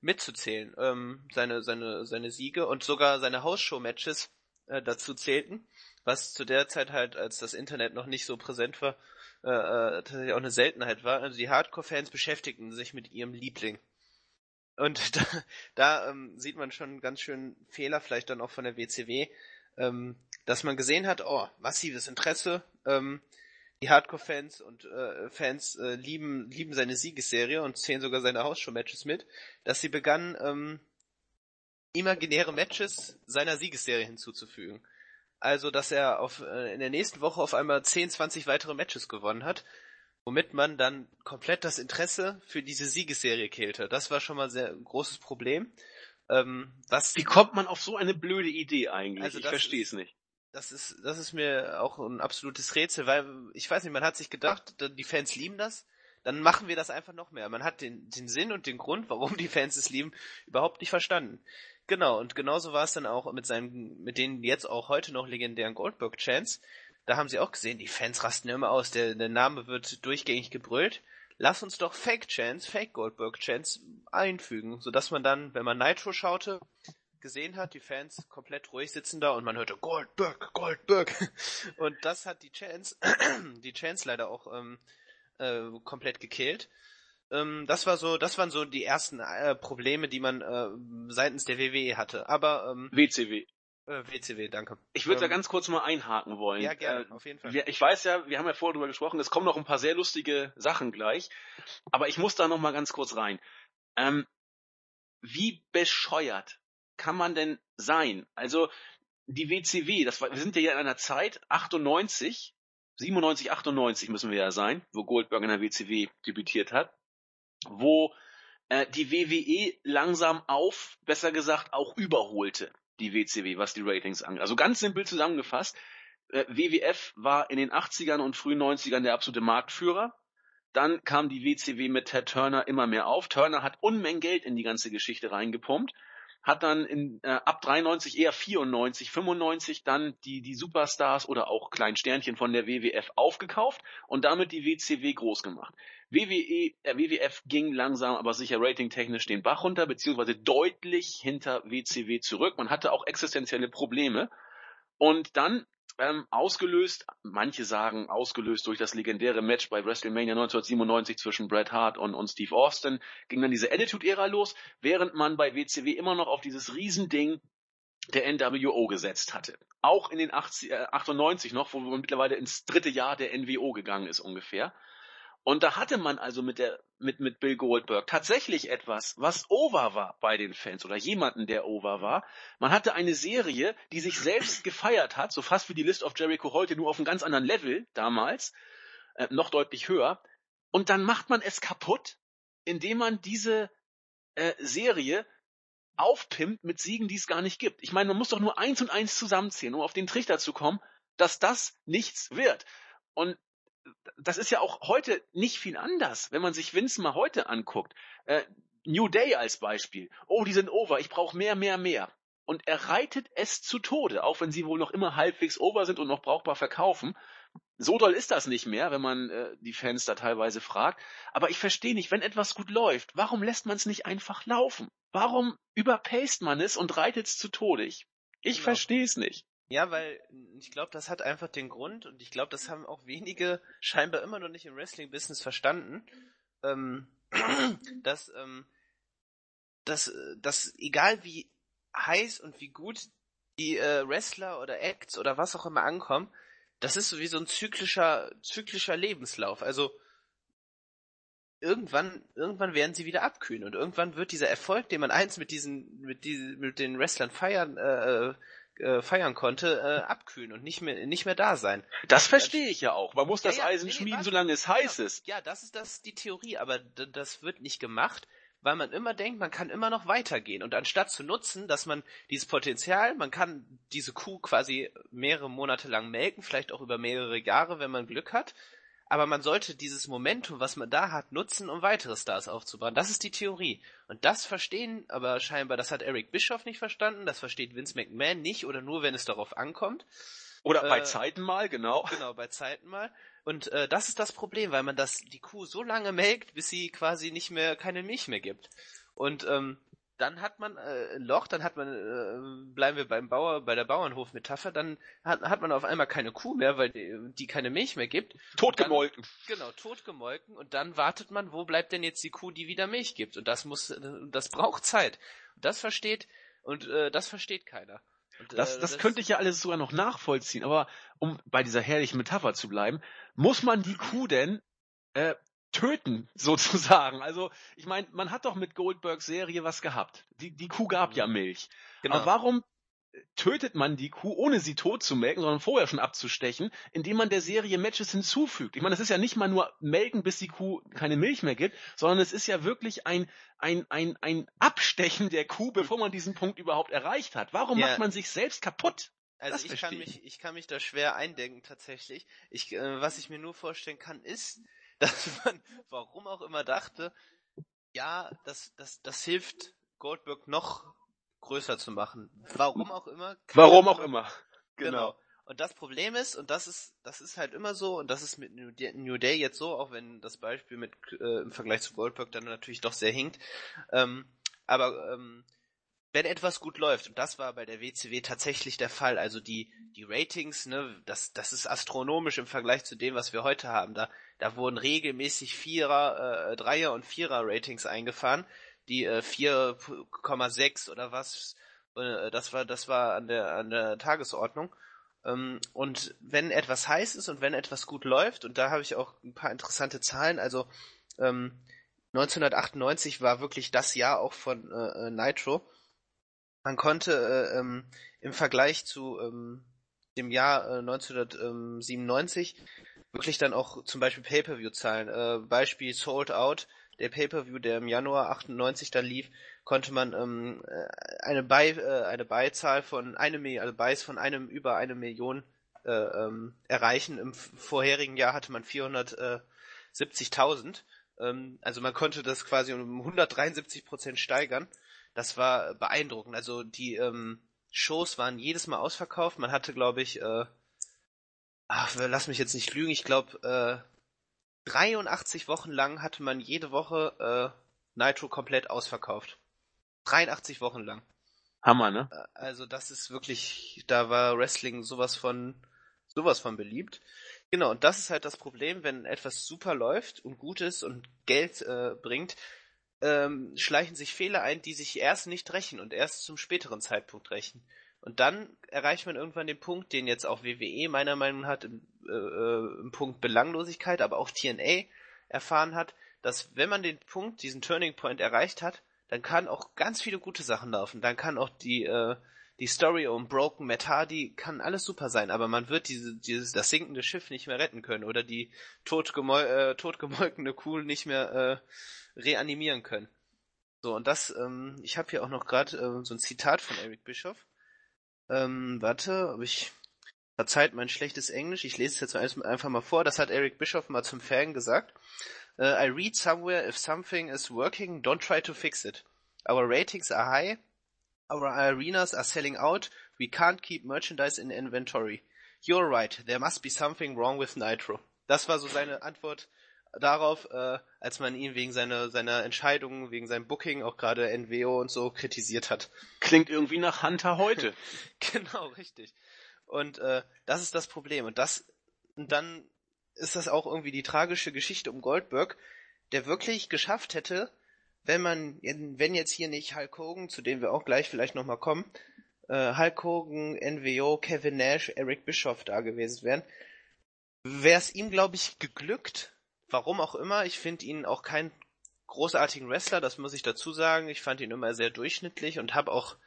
mitzuzählen, ähm, seine, seine, seine Siege und sogar seine Hausshow-Matches äh, dazu zählten, was zu der Zeit halt, als das Internet noch nicht so präsent war, äh, äh, tatsächlich auch eine Seltenheit war. Also die Hardcore-Fans beschäftigten sich mit ihrem Liebling. Und [laughs] da, da ähm, sieht man schon ganz schön Fehler, vielleicht dann auch von der WCW, ähm, dass man gesehen hat, oh, massives Interesse, ähm, die Hardcore-Fans und äh, Fans äh, lieben, lieben seine Siegesserie und zählen sogar seine Hausshow-Matches mit, dass sie begannen, ähm, imaginäre Matches seiner Siegesserie hinzuzufügen. Also, dass er auf, äh, in der nächsten Woche auf einmal 10, 20 weitere Matches gewonnen hat, womit man dann komplett das Interesse für diese Siegesserie kehlte. Das war schon mal ein sehr großes Problem. Ähm, was Wie kommt man auf so eine blöde Idee eigentlich? Also ich verstehe es nicht das ist, das ist mir auch ein absolutes Rätsel, weil ich weiß nicht, man hat sich gedacht, die Fans lieben das, dann machen wir das einfach noch mehr. Man hat den, den Sinn und den Grund, warum die Fans es lieben, überhaupt nicht verstanden. Genau, und genauso war es dann auch mit seinen, mit den jetzt auch heute noch legendären Goldberg-Chants. Da haben sie auch gesehen, die Fans rasten immer aus, der, der Name wird durchgängig gebrüllt. Lass uns doch Fake-Chants, Fake-Goldberg-Chants einfügen, sodass man dann, wenn man Nitro schaute, gesehen hat, die Fans komplett ruhig sitzen da und man hörte Goldberg, Goldberg. [laughs] Und das hat die Chance, [clears throat] die Chance leider auch ähm, äh, komplett gekillt. Ähm, das war so, das waren so die ersten äh, Probleme, die man äh, seitens der WWE hatte. Aber ähm, WCW. Äh, WCW, danke. Ich würde ähm, da ganz kurz mal einhaken wollen. Ja, gerne, äh, auf jeden Fall. Ich weiß ja, wir haben ja vorher drüber gesprochen, es kommen noch ein paar sehr lustige Sachen gleich, aber ich muss da noch mal ganz kurz rein. Ähm, wie bescheuert kann man denn sein? Also die WCW, das war, wir sind ja in einer Zeit, 98, 97, 98 müssen wir ja sein, wo Goldberg in der WCW debütiert hat, wo äh, die WWE langsam auf, besser gesagt auch überholte die WCW, was die Ratings angeht. Also ganz simpel zusammengefasst, äh, WWF war in den 80ern und frühen 90ern der absolute Marktführer. Dann kam die WCW mit Ted Turner immer mehr auf. Turner hat Unmengen Geld in die ganze Geschichte reingepumpt hat dann in, äh, ab 93 eher 94, 95 dann die, die Superstars oder auch Kleinsternchen von der WWF aufgekauft und damit die WCW groß gemacht. WWE, äh, WWF ging langsam, aber sicher ratingtechnisch den Bach runter, beziehungsweise deutlich hinter WCW zurück. Man hatte auch existenzielle Probleme. Und dann ähm, ausgelöst, manche sagen ausgelöst durch das legendäre Match bei WrestleMania 1997 zwischen Bret Hart und, und Steve Austin, ging dann diese Attitude-Ära los, während man bei WCW immer noch auf dieses Riesending der NWO gesetzt hatte. Auch in den 80, äh, 98 noch, wo man mittlerweile ins dritte Jahr der NWO gegangen ist ungefähr. Und da hatte man also mit der, mit, mit Bill Goldberg tatsächlich etwas, was over war bei den Fans oder jemanden, der over war. Man hatte eine Serie, die sich selbst gefeiert hat, so fast wie die List of Jericho heute, nur auf einem ganz anderen Level damals, äh, noch deutlich höher. Und dann macht man es kaputt, indem man diese äh, Serie aufpimpt mit Siegen, die es gar nicht gibt. Ich meine, man muss doch nur eins und eins zusammenzählen, um auf den Trichter zu kommen, dass das nichts wird. Und das ist ja auch heute nicht viel anders, wenn man sich Vince mal heute anguckt. Äh, New Day als Beispiel. Oh, die sind over, ich brauche mehr, mehr, mehr. Und er reitet es zu Tode, auch wenn sie wohl noch immer halbwegs over sind und noch brauchbar verkaufen. So doll ist das nicht mehr, wenn man äh, die Fans da teilweise fragt. Aber ich verstehe nicht, wenn etwas gut läuft, warum lässt man es nicht einfach laufen? Warum überpaced man es und reitet es zu Tode? Ich, ich genau. verstehe es nicht. Ja, weil ich glaube, das hat einfach den Grund und ich glaube, das haben auch wenige scheinbar immer noch nicht im Wrestling-Business verstanden, ähm, [clears throat] dass, ähm, dass, dass egal wie heiß und wie gut die äh, Wrestler oder Acts oder was auch immer ankommen, das ist so wie so ein zyklischer, zyklischer Lebenslauf. Also irgendwann, irgendwann werden sie wieder abkühlen und irgendwann wird dieser Erfolg, den man eins mit diesen, mit diesen, mit den Wrestlern feiern, äh, äh feiern konnte, äh, abkühlen und nicht mehr nicht mehr da sein. Das verstehe ich ja auch. Man muss ja, das ja, Eisen nee, schmieden, was? solange es heiß ja, ist. Ja, das ist das die Theorie, aber das wird nicht gemacht, weil man immer denkt, man kann immer noch weitergehen und anstatt zu nutzen, dass man dieses Potenzial, man kann diese Kuh quasi mehrere Monate lang melken, vielleicht auch über mehrere Jahre, wenn man Glück hat, aber man sollte dieses Momentum, was man da hat, nutzen, um weitere Stars aufzubauen. Das ist die Theorie. Und das verstehen aber scheinbar, das hat Eric Bischoff nicht verstanden, das versteht Vince McMahon nicht oder nur, wenn es darauf ankommt. Oder äh, bei Zeiten mal, genau. [laughs] Genau, bei Zeiten mal. Und äh, das ist das Problem, weil man das die Kuh so lange melkt, bis sie quasi nicht mehr keine Milch mehr gibt. Und ähm, dann hat man äh, ein Loch, dann hat man, äh, bleiben wir beim Bauer, bei der Bauernhof-Metapher, dann hat, hat man auf einmal keine Kuh mehr, weil die, die keine Milch mehr gibt. Totgemolken. Dann, genau, totgemolken. Und dann wartet man, wo bleibt denn jetzt die Kuh, die wieder Milch gibt? Und das muss, das braucht Zeit. Und das versteht, und äh, das versteht keiner. Und, äh, das, das könnte ich ja alles sogar noch nachvollziehen, aber um bei dieser herrlichen Metapher zu bleiben, muss man die Kuh denn äh, töten, [laughs] sozusagen. Also, ich meine, man hat doch mit Goldbergs Serie was gehabt. Die, die Kuh gab ja Milch. Genau. Aber warum tötet man die Kuh, ohne sie tot zu melken, sondern vorher schon abzustechen, indem man der Serie Matches hinzufügt. Ich meine, das ist ja nicht mal nur melken, bis die Kuh keine Milch mehr gibt, sondern es ist ja wirklich ein, ein, ein, ein Abstechen der Kuh, bevor man diesen Punkt überhaupt erreicht hat. Warum ja. macht man sich selbst kaputt? Also ich kann mich, ich kann mich da schwer eindenken tatsächlich. Ich, äh, was ich mir nur vorstellen kann, ist, [laughs] dass man, warum auch immer dachte, ja, das, das, das hilft Goldberg noch größer zu machen. Warum auch immer. Warum auch immer. [laughs] Genau. genau. Und das Problem ist, und das ist, das ist halt immer so, und das ist mit New Day jetzt so, auch wenn das Beispiel mit äh, im Vergleich zu Goldberg dann natürlich doch sehr hinkt. Ähm, aber ähm, wenn etwas gut läuft, und das war bei der WCW tatsächlich der Fall, also die, die Ratings, ne, das, das ist astronomisch im Vergleich zu dem, was wir heute haben. Da, da wurden regelmäßig Vierer, äh, Dreier und Vierer Ratings eingefahren, die äh, 4,6 oder was, äh, das war, das war an der, an der Tagesordnung. Ähm, und wenn etwas heiß ist und wenn etwas gut läuft, und da habe ich auch ein paar interessante Zahlen, also ähm, 1998 war wirklich das Jahr auch von äh, äh Nitro man konnte äh, ähm, im Vergleich zu ähm, dem Jahr äh, 1997 wirklich dann auch zum Beispiel Pay-per-View-Zahlen. Äh, Beispiel Sold Out, der Pay-per-View, der im Januar 98 dann lief, konnte man ähm, äh, eine Buy, äh, eine Beizahl von einem also Buys von einem über eine Million äh, ähm, erreichen. Im vorherigen Jahr hatte man 470.000. Ähm, also man konnte das quasi um 173 Prozent steigern. Das war beeindruckend. Also die ähm, Shows waren jedes Mal ausverkauft. Man hatte, glaube ich, äh, ach, lass mich jetzt nicht lügen, ich glaube, äh, 83 Wochen lang hatte man jede Woche äh, Nitro komplett ausverkauft. 83 Wochen lang. Hammer, ne? Äh, also das ist wirklich, da war Wrestling sowas von, sowas von beliebt. Genau, und das ist halt das Problem, wenn etwas super läuft und gut ist und Geld äh, bringt, ähm, schleichen sich Fehler ein, die sich erst nicht rächen und erst zum späteren Zeitpunkt rächen. Und dann erreicht man irgendwann den Punkt, den jetzt auch WWE meiner Meinung nach im, äh, äh, im Punkt Belanglosigkeit, aber auch TNA erfahren hat, dass wenn man den Punkt, diesen Turning Point erreicht hat, dann kann auch ganz viele gute Sachen laufen. Dann kann auch die, äh, die Story um Broken Matt Hardy kann alles super sein, aber man wird diese, dieses, das sinkende Schiff nicht mehr retten können oder die totgemol äh, totgemolkene Kuh nicht mehr äh, reanimieren können. So, und das, ähm, ich habe hier auch noch gerade äh, so ein Zitat von Eric Bischoff. Ähm, warte, ob ich verzeiht mein schlechtes Englisch, ich lese es jetzt einfach mal vor, das hat Eric Bischoff mal zum Fan gesagt. Uh, I read somewhere if something is working, don't try to fix it. Our ratings are high, our arenas are selling out, we can't keep merchandise in inventory. You're right, there must be something wrong with Nitro. Das war so seine Antwort darauf, äh, als man ihn wegen seiner, seiner Entscheidungen, wegen seinem Booking, auch gerade NWO und so kritisiert hat. Klingt irgendwie nach Hunter heute. [laughs] genau, richtig. Und äh, das ist das Problem. Und das, und dann ist das auch irgendwie die tragische Geschichte um Goldberg, der wirklich geschafft hätte, wenn man, wenn jetzt hier nicht Hulk Hogan, zu dem wir auch gleich vielleicht nochmal kommen, äh, Hulk Hogan, NWO, Kevin Nash, Eric Bischoff da gewesen wären, wäre es ihm, glaube ich, geglückt. Warum auch immer. Ich finde ihn auch keinen großartigen Wrestler, das muss ich dazu sagen. Ich fand ihn immer sehr durchschnittlich und habe auch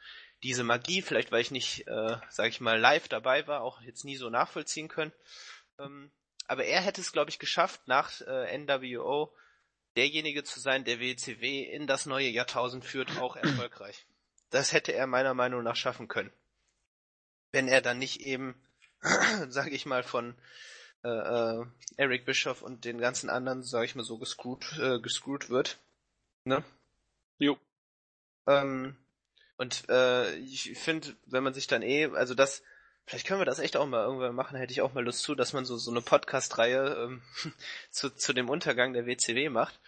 diese Magie, vielleicht weil ich nicht, äh, sag ich mal, live dabei war, auch jetzt nie so nachvollziehen können. Ähm, aber er hätte es, glaube ich, geschafft, nach äh, NWO derjenige zu sein, der WCW in das neue Jahrtausend führt, auch erfolgreich. Das hätte er meiner Meinung nach schaffen können. Wenn er dann nicht eben, [clears throat] sage ich mal, von äh, äh, Eric Bischoff und den ganzen anderen, sage ich mal so, gescrewt, äh, gescrewt wird. Ne? Jo. Ähm, und äh, ich finde, wenn man sich dann eh, also das, Vielleicht können wir das echt auch mal irgendwann machen, hätte ich auch mal Lust zu, dass man so, so eine Podcast-Reihe ähm, [laughs] zu, zu dem Untergang der WCW macht.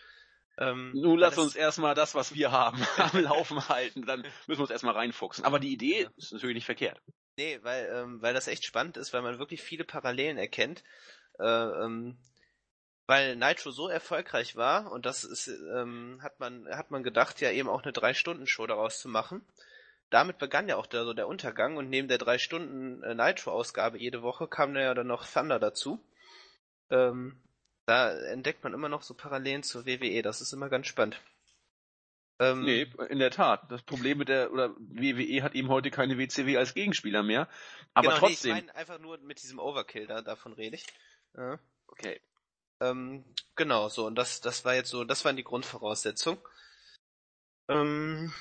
Ähm, Nun lass uns erstmal das, was wir haben, [laughs] am Laufen halten, dann müssen wir uns erstmal reinfuchsen. Aber die Idee ja. ist natürlich nicht verkehrt. Nee, weil, ähm, weil das echt spannend ist, weil man wirklich viele Parallelen erkennt. Äh, ähm, weil Nitro so erfolgreich war und das ist, ähm, hat man, hat man gedacht, ja eben auch eine Drei-Stunden-Show daraus zu machen damit begann ja auch der, so der Untergang und neben der drei Stunden äh, Nitro-Ausgabe jede Woche kam ja dann noch Thunder dazu. Ähm, da entdeckt man immer noch so Parallelen zur WWE, das ist immer ganz spannend. Ähm, nee, in der Tat. Das Problem mit der, oder WWE hat eben heute keine WCW als Gegenspieler mehr. Aber genau, trotzdem. Nee, ich meine einfach nur mit diesem Overkill, da, davon rede ich. Ja. Okay. Ähm, genau, so, und das, das war jetzt so, das waren die Grundvoraussetzungen. Ähm,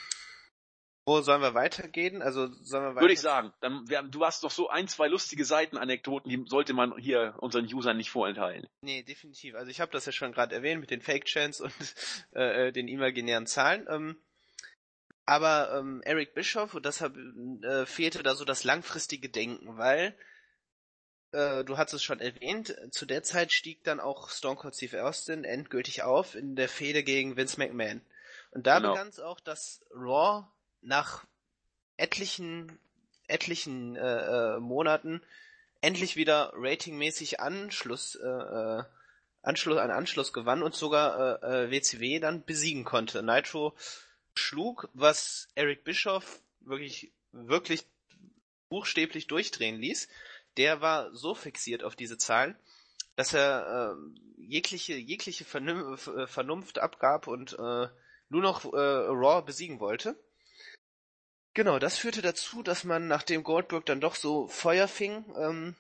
wo sollen wir weitergehen? Also sollen wir weiter Würde ich sagen. Dann, wir, du hast doch so ein, zwei lustige Seitenanekdoten, die sollte man hier unseren Usern nicht vorenthalten. Nee, definitiv. Also ich habe das ja schon gerade erwähnt mit den Fake-Chants und [laughs] äh, äh, den imaginären Zahlen. Ähm, aber ähm, Eric Bischoff, und deshalb äh, fehlte da so das langfristige Denken, weil äh, du hast es schon erwähnt, zu der Zeit stieg dann auch Stone Cold Steve Austin endgültig auf in der Fehde gegen Vince McMahon. Und da genau. begann es auch, dass Raw nach etlichen, etlichen äh, äh, Monaten endlich wieder ratingmäßig Anschluss, äh, äh, Anschluss an Anschluss gewann und sogar äh, äh, WCW dann besiegen konnte. Nitro schlug, was Eric Bischoff wirklich, wirklich buchstäblich durchdrehen ließ. Der war so fixiert auf diese Zahlen, dass er äh, jegliche, jegliche Vernunft abgab und äh, nur noch äh, Raw besiegen wollte. Genau, das führte dazu, dass man, nachdem Goldberg dann doch so Feuer fing, ähm,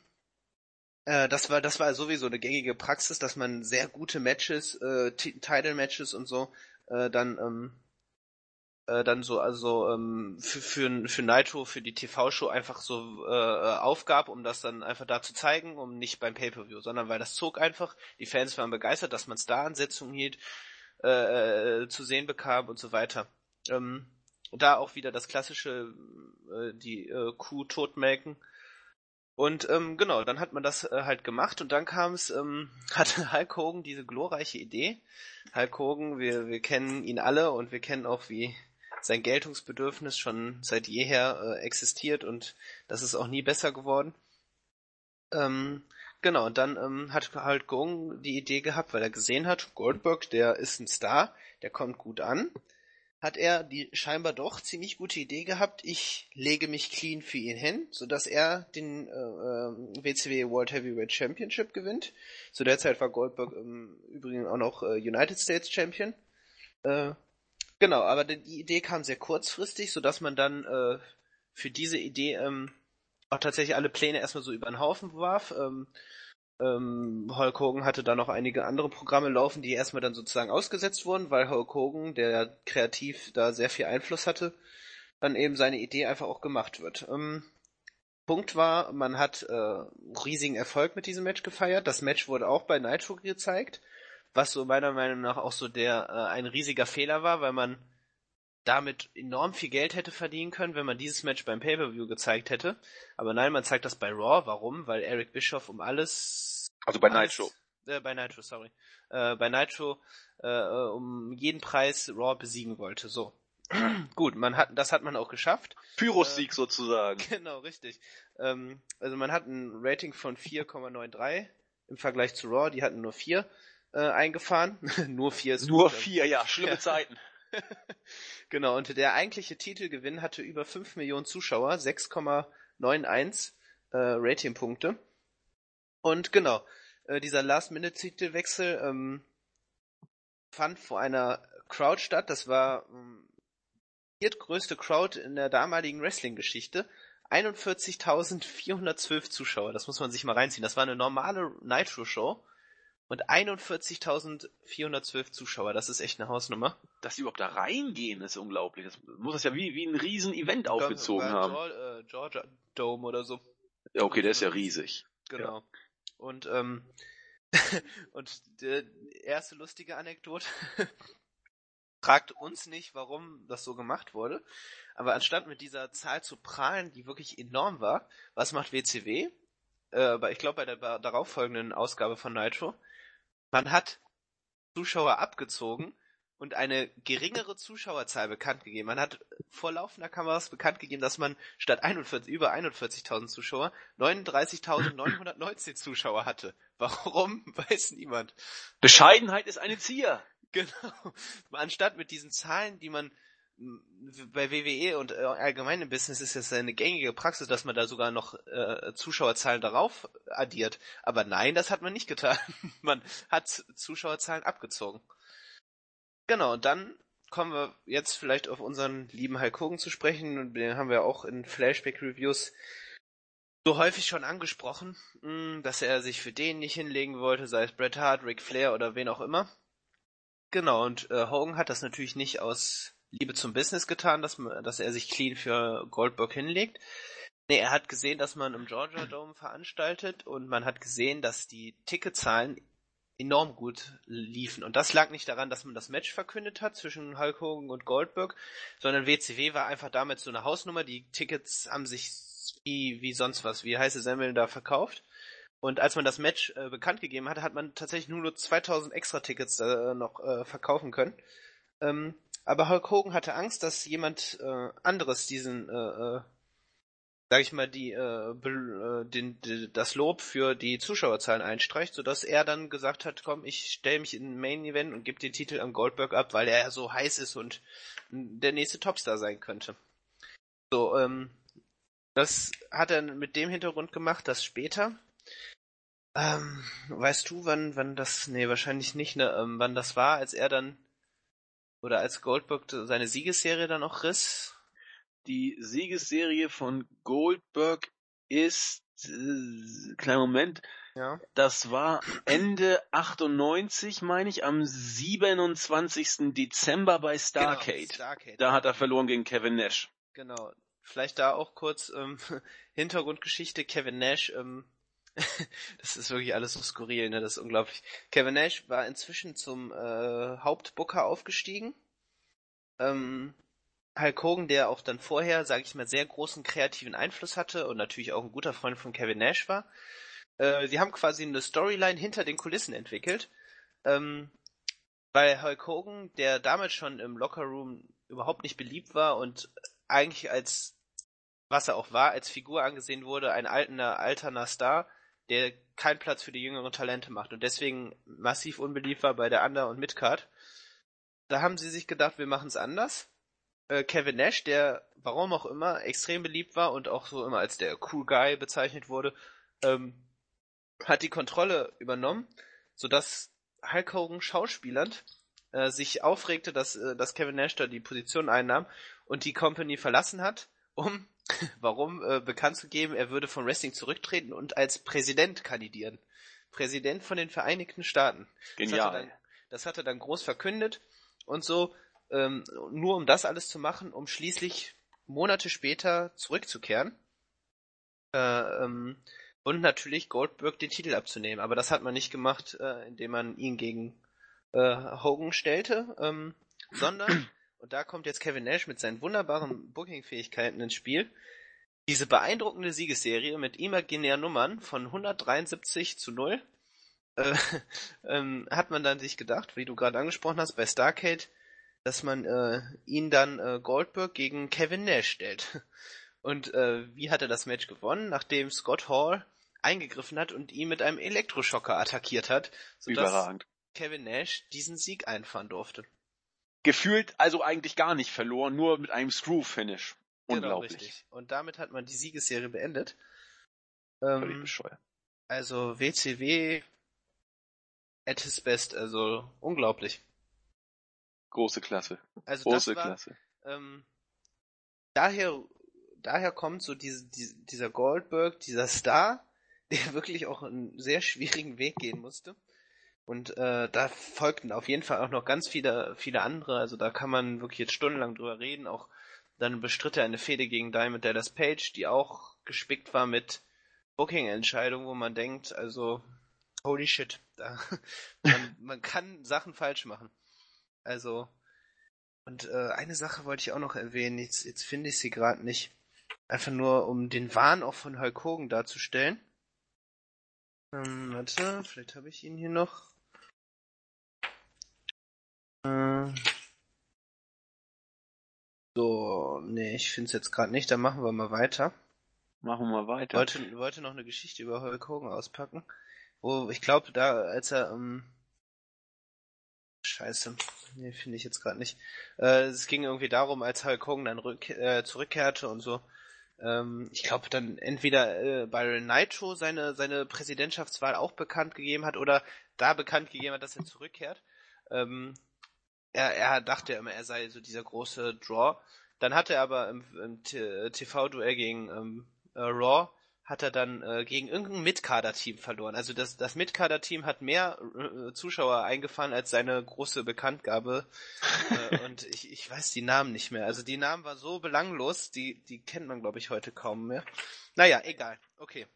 äh, das war das war sowieso eine gängige Praxis, dass man sehr gute Matches, äh, Title-Matches und so, äh, dann ähm, äh, dann so also ähm, für, für, für Nitro, für die TV-Show einfach so äh, aufgab, um das dann einfach da zu zeigen, um nicht beim Pay-Per-View, sondern weil das zog einfach, die Fans waren begeistert, dass man Star-Ansetzungen hielt, äh, äh, zu sehen bekam und so weiter. Ähm, da auch wieder das klassische, äh, die äh, Kuh totmelken. Und ähm, genau, dann hat man das äh, halt gemacht und dann kam es, ähm, [laughs] hatte Hulk Hogan diese glorreiche Idee. Hulk Hogan, wir, wir kennen ihn alle und wir kennen auch, wie sein Geltungsbedürfnis schon seit jeher äh, existiert und das ist auch nie besser geworden. Ähm, genau, und dann ähm, hat Hulk Hogan die Idee gehabt, weil er gesehen hat, Goldberg, der ist ein Star, der kommt gut an hat er die scheinbar doch ziemlich gute Idee gehabt, ich lege mich clean für ihn hin, sodass er den äh, WCW ähm, World Heavyweight Championship gewinnt. Zu der Zeit war Goldberg im Übrigen auch noch äh, United States Champion. Äh, genau, aber die Idee kam sehr kurzfristig, sodass man dann äh, für diese Idee ähm, auch tatsächlich alle Pläne erstmal so über den Haufen warf. Ähm, ähm, Hulk Hogan hatte da noch einige andere Programme laufen, die erstmal dann sozusagen ausgesetzt wurden, weil Hulk Hogan, der kreativ da sehr viel Einfluss hatte, dann eben seine Idee einfach auch gemacht wird. Ähm, Punkt war, man hat äh, riesigen Erfolg mit diesem Match gefeiert. Das Match wurde auch bei Nitro gezeigt, was so meiner Meinung nach auch so der äh, ein riesiger Fehler war, weil man damit enorm viel Geld hätte verdienen können, wenn man dieses Match beim Pay-Per-View gezeigt hätte. Aber nein, man zeigt das bei Raw. Warum? Weil Eric Bischoff um alles... Also bei alles, Nitro. Äh, bei Nitro, sorry. Äh, bei Nitro äh, um jeden Preis Raw besiegen wollte. So. [clears throat] Gut, man hat, das hat man auch geschafft. Pyrrhus-Sieg äh, sozusagen. [laughs] Genau, richtig. Ähm, also man hat ein Rating von 4,93 im Vergleich zu Raw, die hatten nur 4 äh, eingefahren. [laughs] nur 4 ist Nur 4, ja, schlimme [laughs] Zeiten. Genau, und der eigentliche Titelgewinn hatte über 5 Millionen Zuschauer, 6,91 äh, Ratingpunkte. Und genau, äh, dieser Last-Minute-Titelwechsel ähm, fand vor einer Crowd statt. Das war ähm, die viertgrößte Crowd in der damaligen Wrestling-Geschichte. 41.412 Zuschauer, das muss man sich mal reinziehen. Das war eine normale Nitro-Show und 41.412 Zuschauer. Das ist echt eine Hausnummer. Dass die überhaupt da reingehen, ist unglaublich. Das muss das ja wie, wie ein Riesen-Event aufgezogen haben. Georgia, äh, Georgia Dome oder so. Ja, okay, der ist ja riesig. Genau. Ja. Und, ähm, [laughs] und die erste lustige Anekdote. [laughs] Fragt uns nicht, warum das so gemacht wurde. Aber anstatt mit dieser Zahl zu prahlen, die wirklich enorm war, was macht WCW? Äh, ich glaube bei der darauffolgenden Ausgabe von Nitro man hat Zuschauer abgezogen und eine geringere Zuschauerzahl bekannt gegeben. Man hat vor laufender Kameras bekannt gegeben, dass man statt 41, über 41.000 Zuschauer 39.919 Zuschauer hatte. Warum, [laughs] weiß niemand. Bescheidenheit ist eine Zier. Genau. Anstatt mit diesen Zahlen, die man bei WWE und äh, allgemein im Business ist es eine gängige Praxis, dass man da sogar noch äh, Zuschauerzahlen darauf addiert. Aber nein, das hat man nicht getan. [laughs] man hat Zuschauerzahlen abgezogen. Genau, und dann kommen wir jetzt vielleicht auf unseren lieben Hulk Hogan zu sprechen. Und den haben wir auch in Flashback-Reviews so häufig schon angesprochen, hm, dass er sich für den nicht hinlegen wollte, sei es Bret Hart, Ric Flair oder wen auch immer. Genau, und äh, Hogan hat das natürlich nicht aus Liebe zum Business getan, dass, man, dass er sich clean für Goldberg hinlegt. Nee, er hat gesehen, dass man im Georgia Dome veranstaltet und man hat gesehen, dass die Ticketzahlen enorm gut liefen. Und das lag nicht daran, dass man das Match verkündet hat zwischen Hulk Hogan und Goldberg, sondern WCW war einfach damit so eine Hausnummer. Die Tickets haben sich wie, wie sonst was, wie heiße Semmeln da verkauft. Und als man das Match äh, bekannt gegeben hatte, hat man tatsächlich nur, nur 2000 extra Tickets äh, noch äh, verkaufen können. Ähm, aber Hulk Hogan hatte Angst, dass jemand äh, anderes diesen, äh, äh, sag ich mal, die, äh, äh, den, die, das Lob für die Zuschauerzahlen einstreicht, sodass er dann gesagt hat, komm, ich stelle mich in Main Event und gebe den Titel an Goldberg ab, weil er so heiß ist und der nächste Topstar sein könnte. So, ähm, das hat er mit dem Hintergrund gemacht, dass später ähm, weißt du, wann, wann das, nee, wahrscheinlich nicht, ne, ähm, wann das war, als er dann oder als Goldberg seine Siegesserie dann auch riss? Die Siegesserie von Goldberg ist, äh, kleinen Moment, ja. das war Ende 98, meine ich, am 27. Dezember bei Starcade. Genau, Starcade. Da hat er verloren gegen Kevin Nash. Genau. Vielleicht da auch kurz ähm, [laughs] Hintergrundgeschichte. Kevin Nash ähm, [laughs] das ist wirklich alles so skurril, ne? Das ist unglaublich. Kevin Nash war inzwischen zum äh, Hauptbooker aufgestiegen. Ähm, Hulk Hogan, der auch dann vorher, sage ich mal, sehr großen kreativen Einfluss hatte und natürlich auch ein guter Freund von Kevin Nash war. Äh, sie haben quasi eine Storyline hinter den Kulissen entwickelt. Ähm, weil Hulk Hogan, der damals schon im Lockerroom überhaupt nicht beliebt war und eigentlich als, was er auch war, als Figur angesehen wurde, ein altener, alterner Star, der keinen Platz für die jüngeren Talente macht und deswegen massiv unbeliebt war bei der Under- und Midcard. da haben sie sich gedacht, wir machen es anders. Äh, Kevin Nash, der warum auch immer extrem beliebt war und auch so immer als der Cool Guy bezeichnet wurde, ähm, hat die Kontrolle übernommen, sodass Hulk Hogan schauspielernd äh, sich aufregte, dass, äh, dass Kevin Nash da die Position einnahm und die Company verlassen hat, um, warum, äh, bekannt zu geben, er würde von Wrestling zurücktreten und als Präsident kandidieren. Präsident von den Vereinigten Staaten. Genial. Das hat er dann, das hat er dann groß verkündet und so, ähm, nur um das alles zu machen, um schließlich Monate später zurückzukehren. Äh, ähm, und natürlich Goldberg den Titel abzunehmen. Aber das hat man nicht gemacht, äh, indem man ihn gegen äh, Hogan stellte, ähm, sondern, [clears throat] und da kommt jetzt Kevin Nash mit seinen wunderbaren Booking-Fähigkeiten ins Spiel, diese beeindruckende Siegesserie mit imaginären Nummern von 173 zu 0 äh, [laughs] ähm, hat man dann sich gedacht, wie du gerade angesprochen hast, bei Starcade, dass man äh, ihn dann äh, Goldberg gegen Kevin Nash stellt. [laughs] Und äh, wie hat er das Match gewonnen? Nachdem Scott Hall eingegriffen hat und ihn mit einem Elektroschocker attackiert hat, sodass Überragend. Kevin Nash diesen Sieg einfahren durfte. Gefühlt also eigentlich gar nicht verloren, nur mit einem Screw-Finish. Unglaublich. Genau, richtig. Und damit hat man die Siegesserie beendet. Ähm, also WCW at his best, also unglaublich. Große Klasse. Also Große das war, Klasse. ähm, daher, daher kommt so diese, diese, dieser Goldberg, dieser Star, [laughs] der wirklich auch einen sehr schwierigen Weg gehen musste. Und äh, da folgten auf jeden Fall auch noch ganz viele, viele andere. Also da kann man wirklich jetzt stundenlang drüber reden. Auch dann bestritt er eine Fehde gegen Diamond Dallas Page, die auch gespickt war mit Booking-Entscheidungen, wo man denkt, also holy shit, da, [laughs] man, man kann Sachen falsch machen. Also und äh, eine Sache wollte ich auch noch erwähnen, jetzt, jetzt finde ich sie gerade nicht. Einfach nur, um den Wahn auch von Hulk Hogan darzustellen. Ähm, warte, vielleicht habe ich ihn hier noch. So, nee, ich finde es jetzt gerade nicht, dann machen wir mal weiter. Machen wir mal weiter. Wollte, wollte noch eine Geschichte über Hulk Hogan auspacken. Wo, ich glaube, da, als er, ähm, Scheiße. Nee, finde ich jetzt gerade nicht. Äh, es ging irgendwie darum, als Hulk Hogan dann rück, äh, zurückkehrte und so. Ähm, ich glaube, dann entweder äh, Byron Nitro seine, seine Präsidentschaftswahl auch bekannt gegeben hat oder da bekannt gegeben hat, dass er zurückkehrt. Ähm, er, er dachte immer, er sei so dieser große Draw. Dann hat er aber im, im TV-Duell gegen ähm, äh, Raw hat er dann äh, gegen irgendein Mitkader-Team verloren. Also das, das Mitkader-Team hat mehr äh, Zuschauer eingefahren als seine große Bekanntgabe. [laughs] äh, und ich, ich weiß die Namen nicht mehr. Also die Namen waren so belanglos, die, die kennt man, glaube ich, heute kaum mehr. Naja, egal. Okay.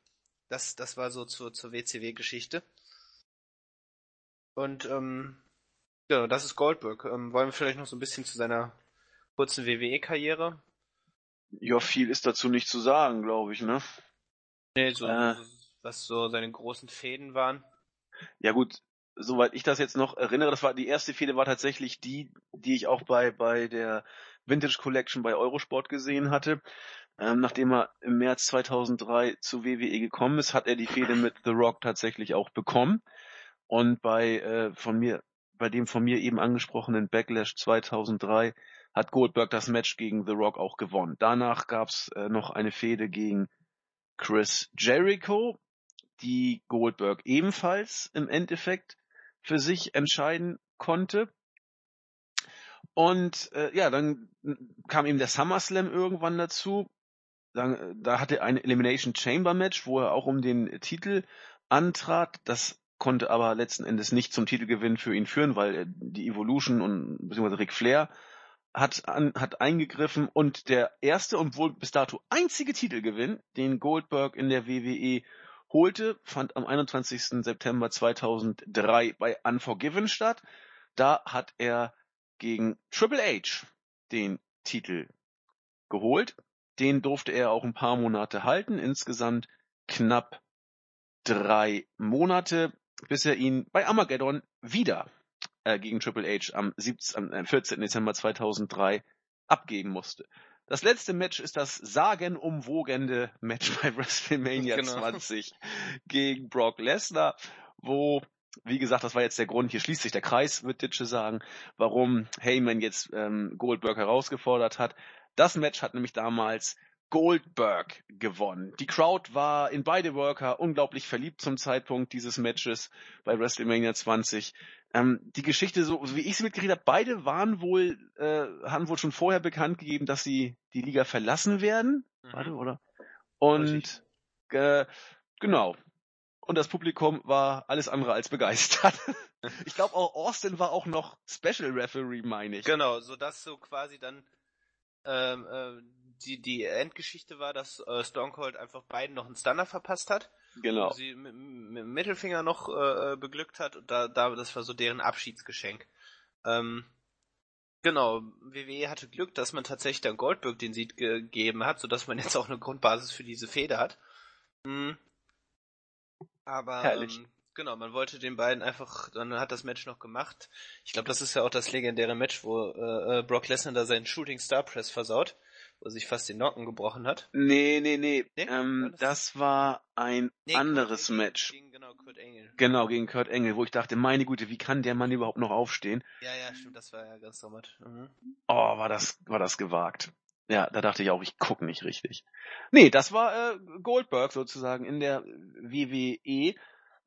Das, das war so zur, zur WCW-Geschichte. Und ähm, genau, das ist Goldberg. Ähm, wollen wir vielleicht noch so ein bisschen zu seiner kurzen WWE-Karriere? Ja, viel ist dazu nicht zu sagen, glaube ich, ne? Nee, so, Äh. was so seine großen Fäden waren. Ja gut, soweit ich das jetzt noch erinnere, das war die erste Fehde war tatsächlich die, die ich auch bei bei der Vintage Collection bei Eurosport gesehen hatte. Ähm, nachdem er im März 2003 zu WWE gekommen ist, hat er die Fehde mit The Rock tatsächlich auch bekommen. Und bei äh, von mir, bei dem von mir eben angesprochenen Backlash 2003 hat Goldberg das Match gegen The Rock auch gewonnen. Danach gab's äh, noch eine Fehde gegen Chris Jericho, die Goldberg ebenfalls im Endeffekt für sich entscheiden konnte. Und äh, ja, dann kam eben der SummerSlam irgendwann dazu. Dann, da hatte er ein Elimination Chamber Match, wo er auch um den Titel antrat. Das konnte aber letzten Endes nicht zum Titelgewinn für ihn führen, weil die Evolution und beziehungsweise Ric Flair hat, an, hat eingegriffen und der erste und wohl bis dato einzige Titelgewinn, den Goldberg in der WWE holte, fand am 21. September 2003 bei Unforgiven statt. Da hat er gegen Triple H den Titel geholt. Den durfte er auch ein paar Monate halten, insgesamt knapp drei Monate, bis er ihn bei Armageddon wieder äh, gegen Triple H am, 17, am 14. Dezember 2003 abgeben musste. Das letzte Match ist das sagenumwogende Match bei WrestleMania Genau. 20 gegen Brock Lesnar, wo wie gesagt, das war jetzt der Grund, hier schließt sich der Kreis, wird Ditsche sagen, warum Heyman jetzt ähm, Goldberg herausgefordert hat. Das Match hat nämlich damals Goldberg gewonnen. Die Crowd war in beide Worker unglaublich verliebt zum Zeitpunkt dieses Matches bei WrestleMania 20. Ähm, die Geschichte, so, so wie ich sie mitgekriegt habe, beide waren wohl, äh, haben wohl schon vorher bekannt gegeben, dass sie die Liga verlassen werden. Mhm. Warte, oder? Und äh, genau. Und das Publikum war alles andere als begeistert. [laughs] ich glaube auch Austin war auch noch Special Referee, meine ich. Genau, so dass so quasi dann ähm, äh, die, die Endgeschichte war, dass äh, Stone Cold einfach beiden noch einen Stunner verpasst hat. Genau. Und sie mit, mit dem Mittelfinger noch äh, äh, beglückt hat und da, da, das war so deren Abschiedsgeschenk. Ähm, genau, WWE hatte Glück, dass man tatsächlich dann Goldberg den Sieg gegeben hat, sodass man [laughs] jetzt auch eine Grundbasis für diese Feder hat. Mhm. Aber Herrlich. Ähm, genau, man wollte den beiden einfach, dann hat das Match noch gemacht. Ich glaube, das ist ja auch das legendäre Match, wo äh, äh Brock Lesnar da seinen Shooting Star Press versaut wo er sich fast den Nocken gebrochen hat. Nee, nee, nee. nee? Ähm, das, das, war ein nee, anderes Kurt Match. Gegen, genau, Kurt Engel. Genau, gegen Kurt Engel, wo ich dachte, meine Güte, wie kann der Mann überhaupt noch aufstehen? Ja, ja, stimmt, das war ja ganz dramatisch. Mhm. Oh, war das, war das gewagt. Ja, da dachte ich auch, ich guck nicht richtig. Nee, das war äh, Goldberg sozusagen in der WWE.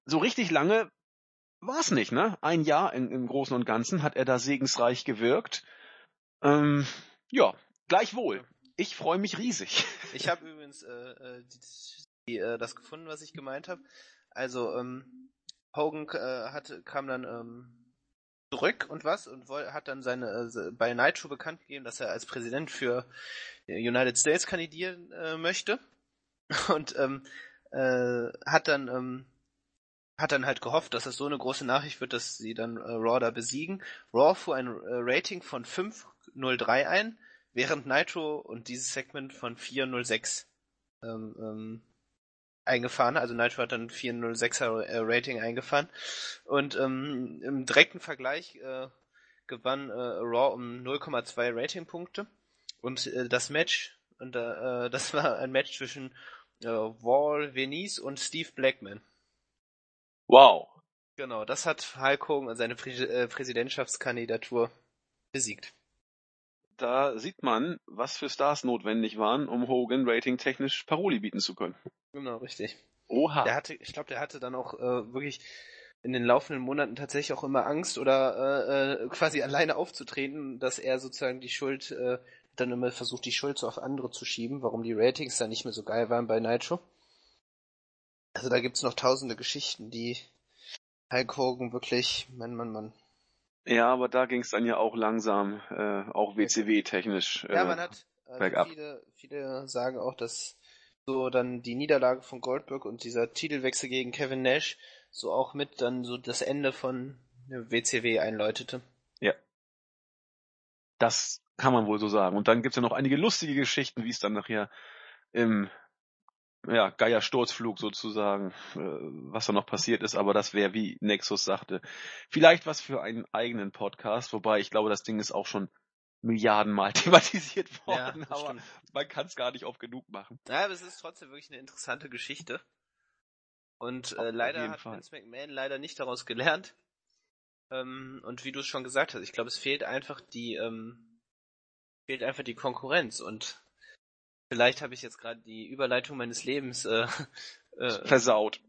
So richtig lange war es nicht, ne? Ein Jahr in, im Großen und Ganzen hat er da segensreich gewirkt. Ähm, ja, gleichwohl. Ich freue mich riesig. [laughs] Ich habe übrigens äh, äh, die, äh, das gefunden, was ich gemeint habe. Also ähm, Hogan äh, hatte, kam dann ähm, zurück und was und hat dann seine äh, bei Nitro bekannt gegeben, dass er als Präsident für United States kandidieren äh, möchte [laughs] und ähm, äh, hat dann ähm, hat dann halt gehofft, dass es so eine große Nachricht wird, dass sie dann äh, Raw da besiegen. Raw fuhr ein äh, Rating von 503 ein während Nitro und dieses Segment von 406 ähm, ähm, eingefahren. Also Nitro hat dann 406er äh, Rating eingefahren. Und ähm, im direkten Vergleich äh, gewann äh, Raw um 0,2 Ratingpunkte. Und äh, das Match, und äh, das war ein Match zwischen äh, Wall Venice und Steve Blackman. Wow. Genau, das hat Hulk Hogan seine Prä äh, Präsidentschaftskandidatur besiegt da sieht man, was für Stars notwendig waren, um Hogan ratingtechnisch Paroli bieten zu können. Genau, richtig. Oha. Der hatte, ich glaube, der hatte dann auch äh, wirklich in den laufenden Monaten tatsächlich auch immer Angst oder äh, äh, quasi alleine aufzutreten, dass er sozusagen die Schuld, äh, dann immer versucht, die Schuld so auf andere zu schieben, warum die Ratings dann nicht mehr so geil waren bei Nitro. Also da gibt's noch tausende Geschichten, die Hulk Hogan wirklich, Mann, Mann, Mann. Ja, aber da ging es dann ja auch langsam, äh, auch WCW-technisch. Äh, ja, man hat also viele, viele sagen auch, dass so dann die Niederlage von Goldberg und dieser Titelwechsel gegen Kevin Nash so auch mit dann so das Ende von WCW einläutete. Ja. Das kann man wohl so sagen. Und dann gibt's ja noch einige lustige Geschichten, wie es dann nachher im ja, geier Sturzflug sozusagen, äh, was da noch passiert ist, aber das wäre, wie Nexus sagte, vielleicht was für einen eigenen Podcast, wobei ich glaube, das Ding ist auch schon Milliardenmal [laughs] thematisiert worden, ja, aber stimmt. man kann es gar nicht oft genug machen. Ja, aber es ist trotzdem wirklich eine interessante Geschichte. Und äh, leider hat Fall. Vince McMahon leider nicht daraus gelernt. Ähm, und wie du es schon gesagt hast, ich glaube, es fehlt einfach die ähm, fehlt einfach die Konkurrenz und Vielleicht habe ich jetzt gerade die Überleitung meines Lebens äh, [laughs] äh, versaut.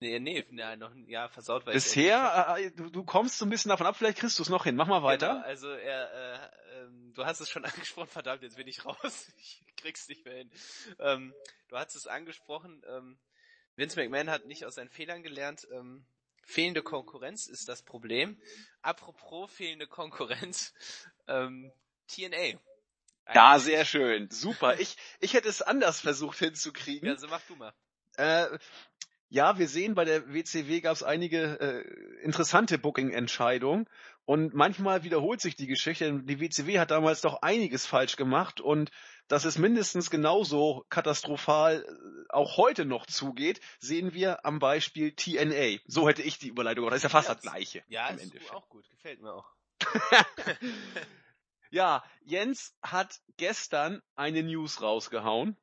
Nee, nee, nee, noch ja, versaut weil Bisher, äh, du, du kommst so ein bisschen davon ab, vielleicht kriegst du es noch hin. Mach mal weiter. Genau, also er, äh, ähm, du hast es schon [laughs] angesprochen, verdammt, jetzt bin ich raus. [laughs] Ich krieg's nicht mehr hin. Ähm, du hast es angesprochen, ähm, Vince McMahon hat nicht aus seinen Fehlern gelernt. Ähm, fehlende Konkurrenz ist das Problem. Apropos fehlende Konkurrenz, ähm, TNA. Ja, sehr schön. Super. Ich, ich hätte es anders versucht hinzukriegen. Ja, so mach du mal. Äh, ja, wir sehen, bei der WCW gab es einige äh, interessante Booking-Entscheidungen und manchmal wiederholt sich die Geschichte. Die WCW hat damals doch einiges falsch gemacht und dass es mindestens genauso katastrophal äh, auch heute noch zugeht, sehen wir am Beispiel TNA. So hätte ich die Überleitung. Das ist ja fast ja, das Gleiche. Ja, ist auch gut. Gefällt mir auch. [laughs] Ja, Jens hat gestern eine News rausgehauen,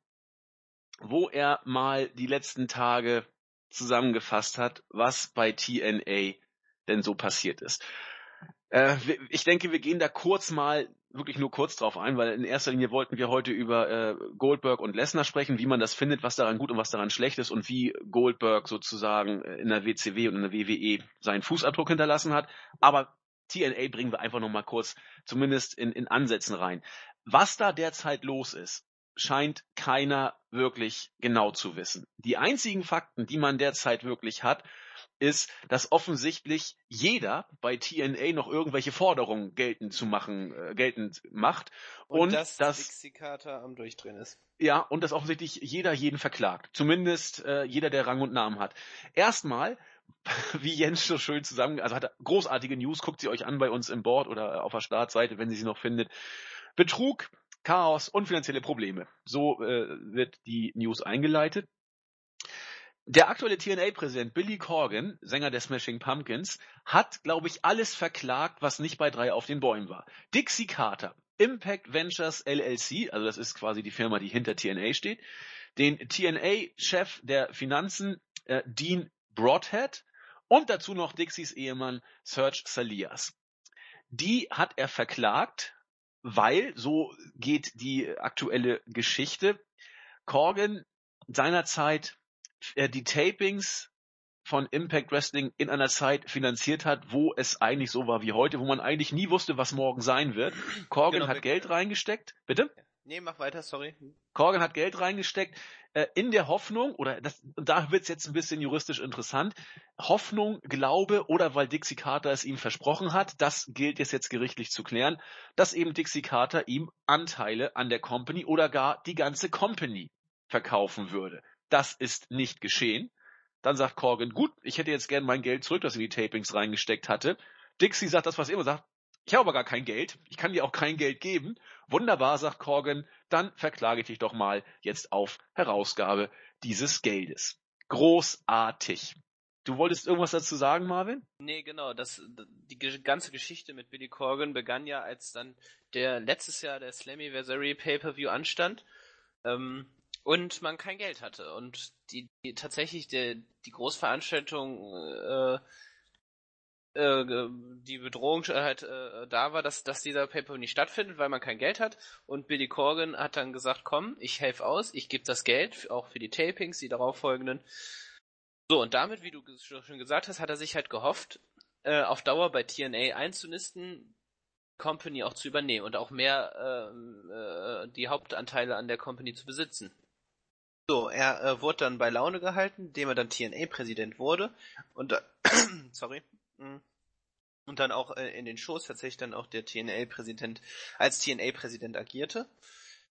wo er mal die letzten Tage zusammengefasst hat, was bei TNA denn so passiert ist. Äh, ich denke, wir gehen da kurz mal, wirklich nur kurz drauf ein, weil in erster Linie wollten wir heute über äh, Goldberg und Lesnar sprechen, wie man das findet, was daran gut und was daran schlecht ist und wie Goldberg sozusagen in der WCW und in der WWE seinen Fußabdruck hinterlassen hat. Aber TNA bringen wir einfach nochmal kurz, zumindest in, in Ansätzen rein. Was da derzeit los ist, scheint keiner wirklich genau zu wissen. Die einzigen Fakten, die man derzeit wirklich hat, ist, dass offensichtlich jeder bei TNA noch irgendwelche Forderungen geltend zu machen, äh, geltend macht. Und, und dass, dass am Durchdrehen ist. Ja, und dass offensichtlich jeder jeden verklagt. Zumindest äh, jeder, der Rang und Namen hat. Erstmal, wie Jens so schön zusammen, also hat er großartige News, guckt sie euch an bei uns im Board oder auf der Startseite, wenn sie sie noch findet. Betrug, Chaos und finanzielle Probleme. So äh, wird die News eingeleitet. Der aktuelle TNA-Präsident Billy Corgan, Sänger der Smashing Pumpkins, hat, glaube ich, alles verklagt, was nicht bei drei auf den Bäumen war. Dixie Carter, Impact Ventures LLC, also das ist quasi die Firma, die hinter TNA steht, den TNA-Chef der Finanzen äh, Dean Broadhead und dazu noch Dixies Ehemann Serge Salias. Die hat er verklagt, weil, so geht die aktuelle Geschichte, Corgan seinerzeit äh, die Tapings von Impact Wrestling in einer Zeit finanziert hat, wo es eigentlich so war wie heute, wo man eigentlich nie wusste, was morgen sein wird. Corgan genau, hat Geld reingesteckt. Bitte? Nee, mach weiter, sorry. Corgan hat Geld reingesteckt, äh, in der Hoffnung, oder das, da wird's jetzt ein bisschen juristisch interessant, Hoffnung, Glaube oder weil Dixie Carter es ihm versprochen hat, das gilt jetzt jetzt gerichtlich zu klären, dass eben Dixie Carter ihm Anteile an der Company oder gar die ganze Company verkaufen würde. Das ist nicht geschehen. Dann sagt Corgan, gut, ich hätte jetzt gern mein Geld zurück, das in die Tapings reingesteckt hatte. Dixie sagt das, was er immer sagt. Ich habe aber gar kein Geld. Ich kann dir auch kein Geld geben. Wunderbar, sagt Corgan. Dann verklage ich dich doch mal jetzt auf Herausgabe dieses Geldes. Großartig. Du wolltest irgendwas dazu sagen, Marvin? Nee, genau. Das, die ganze Geschichte mit Billy Corgan begann ja, als dann der letztes Jahr der Slammiversary Pay-Per-View anstand. Ähm, und man kein Geld hatte. Und die, die tatsächlich der, die Großveranstaltung äh, äh, die Bedrohung halt äh, da war, dass, dass dieser Paper nicht stattfindet, weil man kein Geld hat. Und Billy Corgan hat dann gesagt, komm, ich helfe aus, ich gebe das Geld, auch für die Tapings, die darauffolgenden. So, und damit, wie du schon gesagt hast, hat er sich halt gehofft, äh, auf Dauer bei TNA einzunisten, Company auch zu übernehmen und auch mehr ähm, äh, die Hauptanteile an der Company zu besitzen. So, er äh, wurde dann bei Laune gehalten, indem er dann TNA-Präsident wurde und äh, [clears throat] sorry und dann auch äh, in den Shows tatsächlich dann auch der TNA-Präsident als TNA-Präsident agierte.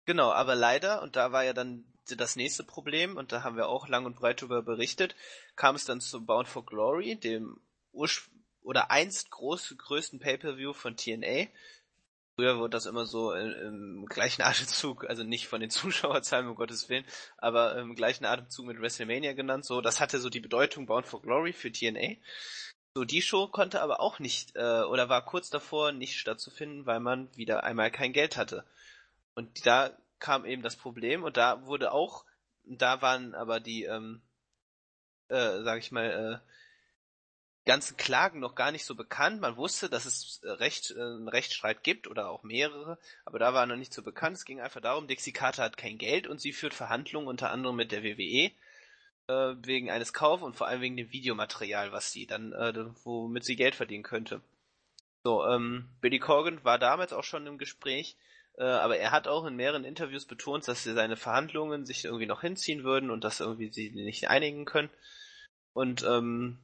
Genau, aber leider und da war ja dann das nächste Problem und da haben wir auch lang und breit darüber berichtet, kam es dann zu Bound for Glory, dem Urspr oder einst groß, größten Pay-per-View von TNA, Früher wurde das immer so im gleichen [laughs] Atemzug, also nicht von den [laughs] Zuschauerzahlen, um Gottes Willen, aber im gleichen Atemzug mit WrestleMania genannt. So, das hatte so die Bedeutung Bound for Glory für TNA. So, die Show konnte aber auch nicht, äh, oder war kurz davor, nicht stattzufinden, weil man wieder einmal kein Geld hatte. Und da kam eben das Problem und da wurde auch, da waren aber die, ähm, äh, sag ich mal, äh, ganzen Klagen noch gar nicht so bekannt. Man wusste, dass es äh, Recht, äh, einen Rechtsstreit gibt oder auch mehrere, aber da war noch nicht so bekannt. Es ging einfach darum, Dixie Carter hat kein Geld und sie führt Verhandlungen unter anderem mit der WWE äh, wegen eines Kaufs und vor allem wegen dem Videomaterial, was sie dann, äh, womit sie Geld verdienen könnte. So, ähm, Billy Corgan war damals auch schon im Gespräch, äh, aber er hat auch in mehreren Interviews betont, dass sie seine Verhandlungen sich irgendwie noch hinziehen würden und dass irgendwie sie nicht einigen können. Und ähm,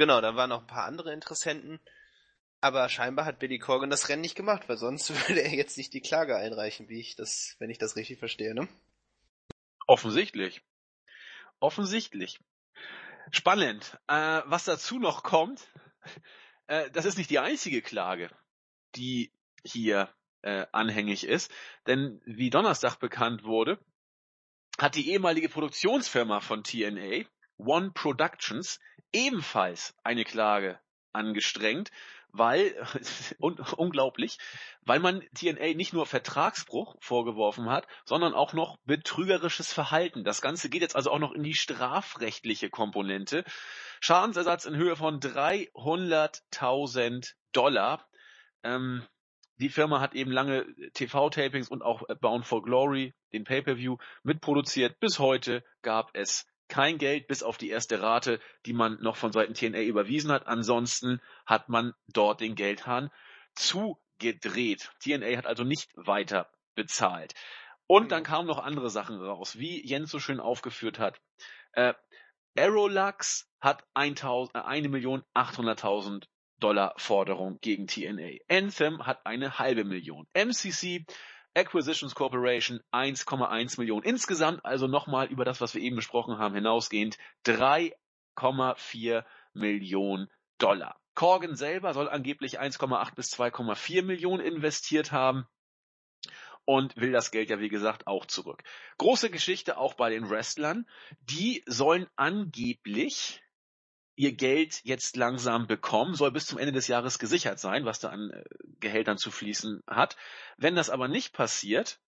Genau, da waren noch ein paar andere Interessenten. Aber scheinbar hat Billy Corgan das Rennen nicht gemacht, weil sonst [laughs] würde er jetzt nicht die Klage einreichen, wie ich das, wenn ich das richtig verstehe, ne? Offensichtlich. Offensichtlich. Spannend. Äh, was dazu noch kommt, äh, das ist nicht die einzige Klage, die hier äh, anhängig ist. Denn wie Donnerstag bekannt wurde, hat die ehemalige Produktionsfirma von TNA, One Productions, ebenfalls eine Klage angestrengt, weil, [laughs] un unglaublich, weil man TNA nicht nur Vertragsbruch vorgeworfen hat, sondern auch noch betrügerisches Verhalten. Das Ganze geht jetzt also auch noch in die strafrechtliche Komponente. Schadensersatz in Höhe von 300.000 Dollar. Ähm, die Firma hat eben lange TV-Tapings und auch Bound for Glory, den Pay-per-View, mitproduziert. Bis heute gab es kein Geld bis auf die erste Rate, die man noch von Seiten TNA überwiesen hat. Ansonsten hat man dort den Geldhahn zugedreht. TNA hat also nicht weiter bezahlt. Und dann kamen noch andere Sachen raus, wie Jens so schön aufgeführt hat. Äh, Aerolux hat 1.800.000 Dollar Forderung gegen TNA. Anthem hat eine halbe Million. MCC Acquisitions Corporation 1,1 Millionen. Insgesamt also nochmal über das, was wir eben besprochen haben, hinausgehend 3,4 Millionen Dollar. Corgan selber soll angeblich 1,8 bis 2,4 Millionen investiert haben und will das Geld ja wie gesagt auch zurück. Große Geschichte auch bei den Wrestlern. Die sollen angeblich ihr Geld jetzt langsam bekommen, soll bis zum Ende des Jahres gesichert sein, was da an äh, Gehältern zu fließen hat. Wenn das aber nicht passiert,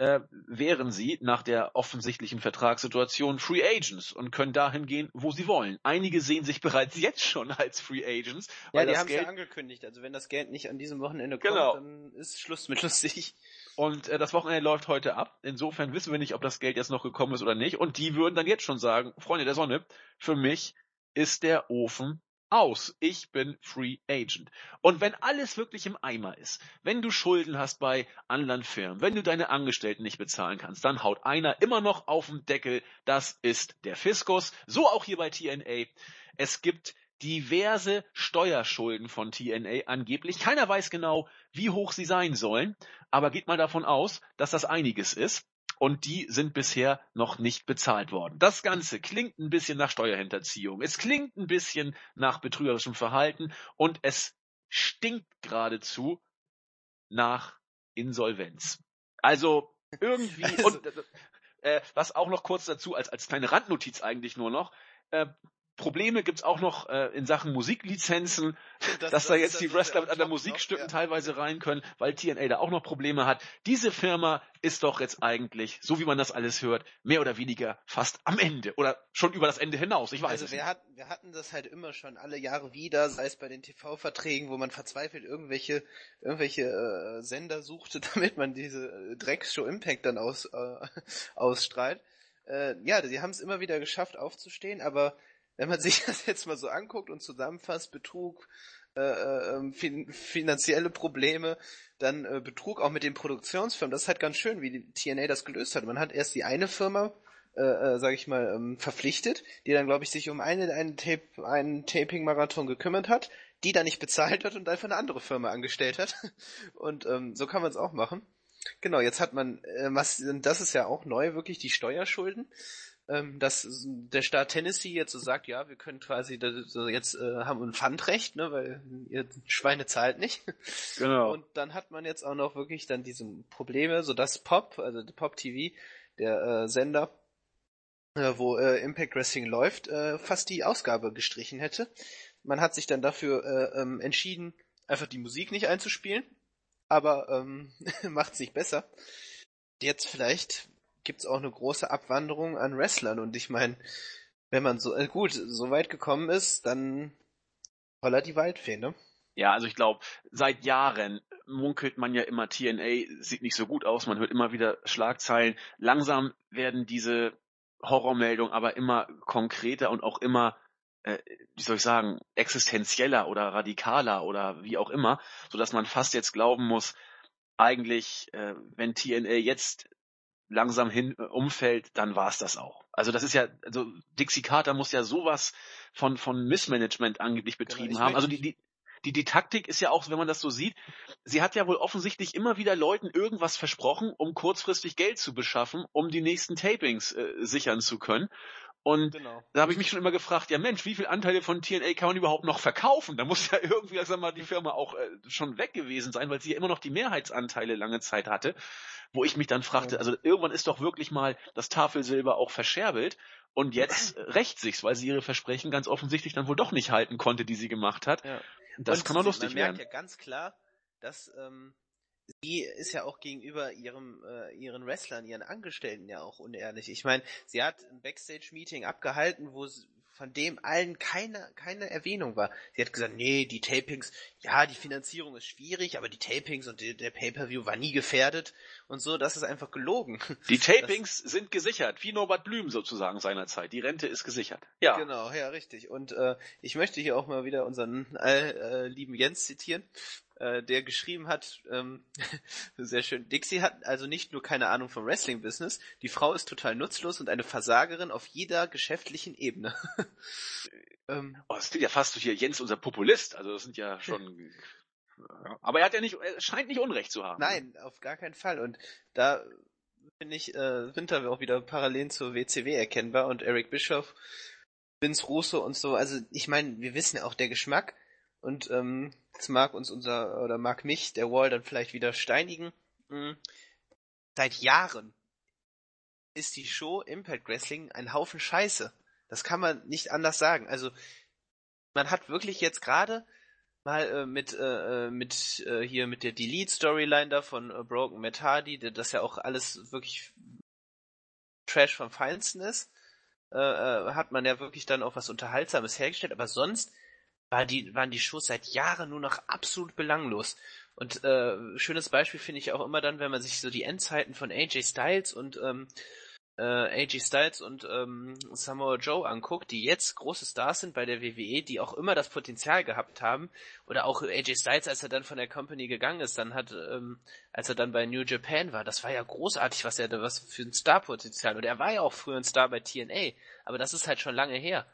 äh, wären sie nach der offensichtlichen Vertragssituation Free Agents und können dahin gehen, wo sie wollen. Einige sehen sich [laughs] bereits jetzt schon als Free Agents. Weil ja, die haben es ja angekündigt. Also wenn das Geld nicht an diesem Wochenende kommt, genau. dann ist Schluss mit lustig. Und äh, das Wochenende läuft heute ab. Insofern wissen wir nicht, ob das Geld jetzt noch gekommen ist oder nicht. Und die würden dann jetzt schon sagen, Freunde der Sonne, für mich ist der Ofen aus. Ich bin Free Agent. Und wenn alles wirklich im Eimer ist, wenn du Schulden hast bei anderen Firmen, wenn du deine Angestellten nicht bezahlen kannst, dann haut einer immer noch auf den Deckel. Das ist der Fiskus. So auch hier bei TNA. Es gibt diverse Steuerschulden von TNA angeblich. Keiner weiß genau, wie hoch sie sein sollen, aber geht mal davon aus, dass das einiges ist und die sind bisher noch nicht bezahlt worden. Das Ganze klingt ein bisschen nach Steuerhinterziehung. Es klingt ein bisschen nach betrügerischem Verhalten und es stinkt geradezu nach Insolvenz. Also irgendwie [laughs] also, und äh, was auch noch kurz dazu als als kleine Randnotiz eigentlich nur noch. Äh, Probleme gibt's auch noch äh, in Sachen Musiklizenzen, das, [laughs] dass das da jetzt die Wrestler mit anderen Musikstücken noch, ja. teilweise rein können, weil TNA da auch noch Probleme hat. Diese Firma ist doch jetzt eigentlich, so wie man das alles hört, mehr oder weniger fast am Ende oder schon über das Ende hinaus. Ich weiß also es wir nicht. Hat, wir hatten das halt immer schon alle Jahre wieder, sei es bei den TV-Verträgen, wo man verzweifelt irgendwelche irgendwelche äh, Sender suchte, [laughs] damit man diese äh, Dreckshow Impact dann aus, äh, [laughs] ausstrahlt. Äh, ja, sie haben es immer wieder geschafft aufzustehen, aber wenn man [laughs] sich das jetzt mal so anguckt und zusammenfasst, Betrug, äh, äh, ähm, fin finanzielle Probleme, dann äh, Betrug auch mit den Produktionsfirmen, das ist halt ganz schön, wie die TNA das gelöst hat. Man hat erst die eine Firma, äh, äh, ich mal, ähm, verpflichtet, die dann, glaube ich, sich um eine, einen, Tape, einen Taping-Marathon gekümmert hat, die dann nicht bezahlt hat und einfach eine andere Firma angestellt hat. [laughs] Und ähm, so kann man es auch machen. Genau, jetzt hat man, äh, was, das ist ja auch neu, wirklich die Steuerschulden dass der Staat Tennessee jetzt so sagt, ja, wir können quasi jetzt äh, haben ein Pfandrecht, ne, weil ihr Schweine zahlt nicht. Genau. Und dann hat man jetzt auch noch wirklich dann diese Probleme, so dass Pop, also Pop TV, der äh, Sender, äh, wo äh, Impact Wrestling läuft, äh, fast die Ausgabe gestrichen hätte. Man hat sich dann dafür äh, ähm, entschieden, einfach die Musik nicht einzuspielen, aber ähm, [laughs] macht sich besser. Jetzt vielleicht gibt's auch eine große Abwanderung an Wrestlern und ich meine, wenn man so äh, gut so weit gekommen ist, dann holla die Waldfee, ne? Ja, also ich glaube, seit Jahren munkelt man ja immer, TNA sieht nicht so gut aus, man hört immer wieder Schlagzeilen. Langsam werden diese Horrormeldungen aber immer konkreter und auch immer, äh, wie soll ich sagen, existenzieller oder radikaler oder wie auch immer, so dass man fast jetzt glauben muss, eigentlich, äh, wenn TNA jetzt langsam hin äh, umfällt, dann war es das auch. Also das ist ja, also Dixie Carter muss ja sowas von von Missmanagement angeblich genau, betrieben genau, haben. Also die, die die, die Taktik ist ja auch, wenn man das so sieht, sie hat ja wohl offensichtlich immer wieder Leuten irgendwas versprochen, um kurzfristig Geld zu beschaffen, um die nächsten Tapings äh, sichern zu können. Und genau. da habe ich mich schon immer gefragt, ja Mensch, wie viele Anteile von TNA kann man überhaupt noch verkaufen? Da muss ja [laughs] irgendwie, sag mal, die Firma auch äh, schon weg gewesen sein, weil sie ja immer noch die Mehrheitsanteile lange Zeit hatte wo ich mich dann fragte, also irgendwann ist doch wirklich mal das Tafelsilber auch verscherbelt und jetzt [laughs] rächt sich's, weil sie ihre Versprechen ganz offensichtlich dann wohl doch nicht halten konnte, die sie gemacht hat. Ja. Das Und kann sie- lustig man werden. merkt ja ganz klar, dass ähm, sie ist ja auch gegenüber ihrem äh, ihren Wrestlern, ihren Angestellten ja auch unehrlich. Ich meine, sie hat ein Backstage-Meeting abgehalten, wo sie, von dem allen keine keine Erwähnung war. Sie hat gesagt, nee, die Tapings, ja, die Finanzierung ist schwierig, aber die Tapings und die, der Pay-per-View war nie gefährdet und so. Das ist einfach gelogen. Die Tapings sind gesichert, wie Norbert Blüm sozusagen seinerzeit. Die Rente ist gesichert. Ja. Genau, ja, richtig. Und äh, ich möchte hier auch mal wieder unseren äh, äh, lieben Jens zitieren, äh, der geschrieben hat, ähm, [laughs] sehr schön, Dixie hat also nicht nur keine Ahnung vom Wrestling-Business, die Frau ist total nutzlos und eine Versagerin auf jeder geschäftlichen Ebene. [laughs] ähm, Oh, das klingt ja fast hier Jens, unser Populist. Also das sind ja schon. [laughs] Aber er hat ja nicht, er scheint nicht Unrecht zu haben. nein, auf gar keinen Fall. Und da finde ich äh, Winter auch wieder Parallelen zur WCW erkennbar und Eric Bischoff, Vince Russo und so. Also ich meine, wir wissen ja auch der Geschmack und ähm, jetzt mag uns unser oder mag mich der Wall dann vielleicht wieder steinigen. Mhm. Seit Jahren ist die Show Impact Wrestling ein Haufen Scheiße. Das kann man nicht anders sagen. Also man hat wirklich jetzt gerade mal äh, mit äh, äh, mit äh, hier mit der Delete Storyline da von äh, Broken Matt Hardy, das ja auch alles wirklich Trash vom Feinsten ist, äh, äh, hat man ja wirklich dann auch was Unterhaltsames hergestellt, aber sonst war die, waren die Shows seit Jahren nur noch absolut belanglos. Und äh, schönes Beispiel finde ich auch immer dann, wenn man sich so die Endzeiten von AJ Styles und ähm, äh, AJ Styles und ähm, Samoa Joe anguckt, die jetzt große Stars sind bei der WWE, die auch immer das Potenzial gehabt haben, oder auch AJ Styles, als er dann von der Company gegangen ist, dann hat, ähm, als er dann bei New Japan war, das war ja großartig, was er da was für ein Starpotenzial. Und er war ja auch früher ein Star bei TNA, aber das ist halt schon lange her.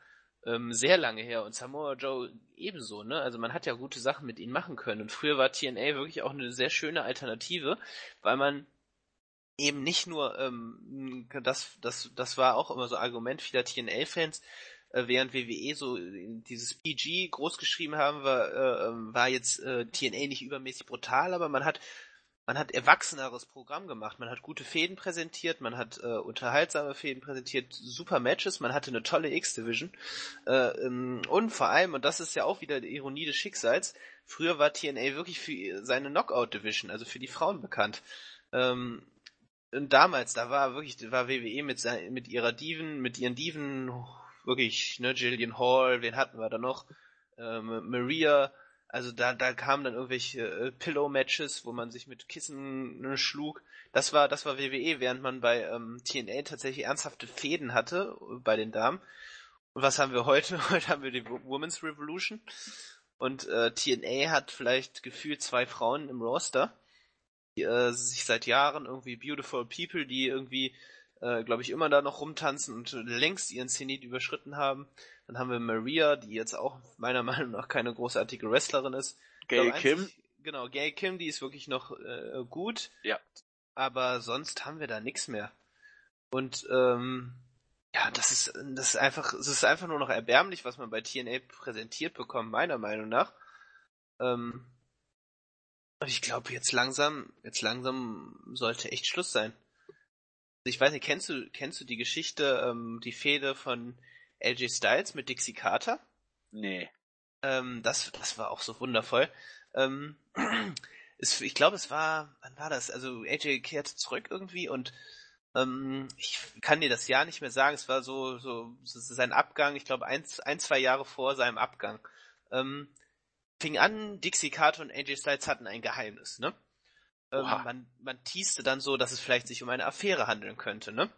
Ähm, sehr lange her. Und Samoa Joe ebenso, ne? Also man hat ja gute Sachen mit ihnen machen können. Und früher war TNA wirklich auch eine sehr schöne Alternative, weil man eben nicht nur, ähm, das, das, das war auch immer so Argument vieler TNA-Fans, äh, während WWE so dieses PG groß geschrieben haben, war, äh, ähm, war jetzt äh, TNA nicht übermäßig brutal, aber man hat man hat erwachseneres Programm gemacht, man hat gute Fäden präsentiert, man hat äh, unterhaltsame Fäden präsentiert, super Matches, man hatte eine tolle X-Division äh, ähm, und vor allem, und das ist ja auch wieder die Ironie des Schicksals, früher war TNA wirklich für seine Knockout-Division, also für die Frauen bekannt. Ähm, und damals, da war wirklich, war WWE mit, mit ihrer Diven, mit ihren Diven, wirklich, ne, Jillian Hall, wen hatten wir da noch? Ähm, Maria, also da, da kamen dann irgendwelche äh, Pillow-Matches, wo man sich mit Kissen ne, schlug. Das war, das war WWE, während man bei ähm, TNA tatsächlich ernsthafte Fäden hatte äh, bei den Damen. Und was haben wir heute? [laughs] Heute haben wir die Wo- Women's Revolution. Und äh, TNA hat vielleicht gefühlt zwei Frauen im Roster, die äh, sich seit Jahren irgendwie Beautiful People, die irgendwie, äh, glaube ich, immer da noch rumtanzen und längst ihren Zenit überschritten haben. Dann haben wir Maria, die jetzt auch meiner [laughs] Meinung nach keine großartige Wrestlerin ist. Gail Kim. einzig- Genau, Gail Kim, die ist wirklich noch äh, gut. Ja. Aber sonst haben wir da nichts mehr. Und ähm, ja, das ist, das ist einfach, es ist einfach nur noch erbärmlich, was man bei TNA präsentiert bekommt, meiner Meinung nach. Ähm, und ich glaube, jetzt langsam, jetzt langsam sollte echt Schluss sein. Ich weiß nicht, kennst du, kennst du die Geschichte, ähm, die Fehde von LJ Styles mit Dixie Carter? Nee. Ähm, das, das war auch so wundervoll. Ähm, [clears throat] es, ich glaube, es war, wann war das? Also AJ kehrte zurück irgendwie und ähm, ich kann dir das Jahr nicht mehr sagen. Es war so, so, sein Abgang. Ich glaube, ein, ein, zwei Jahre vor seinem Abgang. Ähm, fing an, Dixie Carter und AJ Styles hatten ein Geheimnis, ne? Ähm, man, man teaste dann so, dass es vielleicht sich um eine Affäre handeln könnte, ne?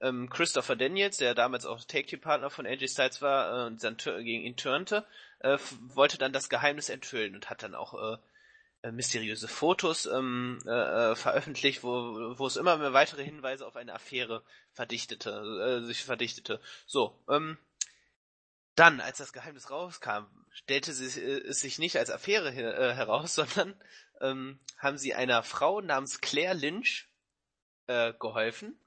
Ähm, Christopher Daniels, der damals auch Take-Team-Partner von AJ Styles war äh, und dann gegen ihn turnte, äh, wollte dann das Geheimnis enthüllen und hat dann auch äh, äh, mysteriöse Fotos ähm, äh, äh, veröffentlicht, wo, wo es immer mehr weitere Hinweise auf eine Affäre verdichtete, äh, sich verdichtete. So, ähm, dann, als das Geheimnis rauskam, stellte sie, äh, es sich nicht als Affäre äh, heraus, [laughs] sondern ähm, haben sie einer Frau namens Claire Lynch äh, geholfen,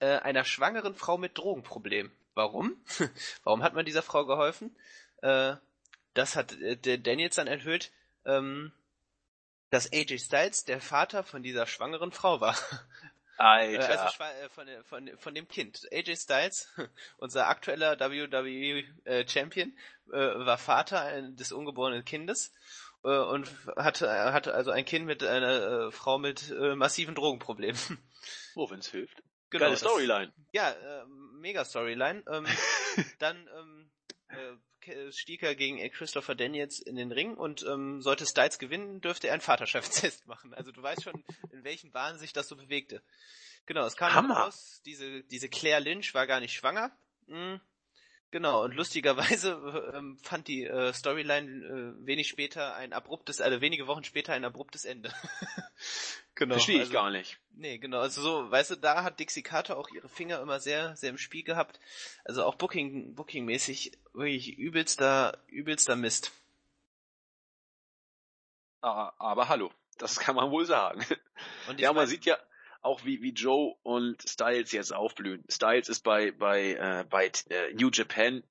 äh, einer schwangeren Frau mit Drogenproblem. Warum? [laughs] Warum hat man dieser Frau geholfen? Äh, das hat äh, Daniels dann enthüllt, ähm, dass AJ Styles der Vater von dieser schwangeren Frau war. [laughs] Alter. Äh, also äh, von, von, von dem Kind. AJ Styles, [laughs] unser aktueller WWE äh, Champion, äh, war Vater des ungeborenen Kindes äh, und hatte, hatte also ein Kind mit einer äh, Frau mit äh, massiven Drogenproblemen. Oh, wenn's hilft. Genau, Geile das- Storyline. Ja, äh, mega Storyline. Ähm, [laughs] dann ähm, äh, stieg er gegen Christopher Daniels in den Ring und ähm, sollte Styles gewinnen, dürfte er einen Vaterschaftstest machen. Also du weißt schon, in welchen Bahnen sich das so bewegte. Genau, es kam Hammer. raus, diese, diese Claire Lynch war gar nicht schwanger. Mhm. Genau, und lustigerweise ähm, fand die äh, Storyline äh, wenig später ein abruptes, also wenige Wochen später ein abruptes Ende. [laughs] genau. Verstehe ich also- gar nicht. Nee, genau, also so, weißt du, da hat Dixie Carter auch ihre Finger immer sehr, sehr im Spiel gehabt. Also auch Booking, Booking-mäßig wirklich übelster, übelster Mist. Ah, Aber hallo, das kann man wohl sagen. Und Ja, man sieht ja auch, wie, wie Joe und Styles jetzt aufblühen. Styles ist bei, bei, äh, bei äh, New Japan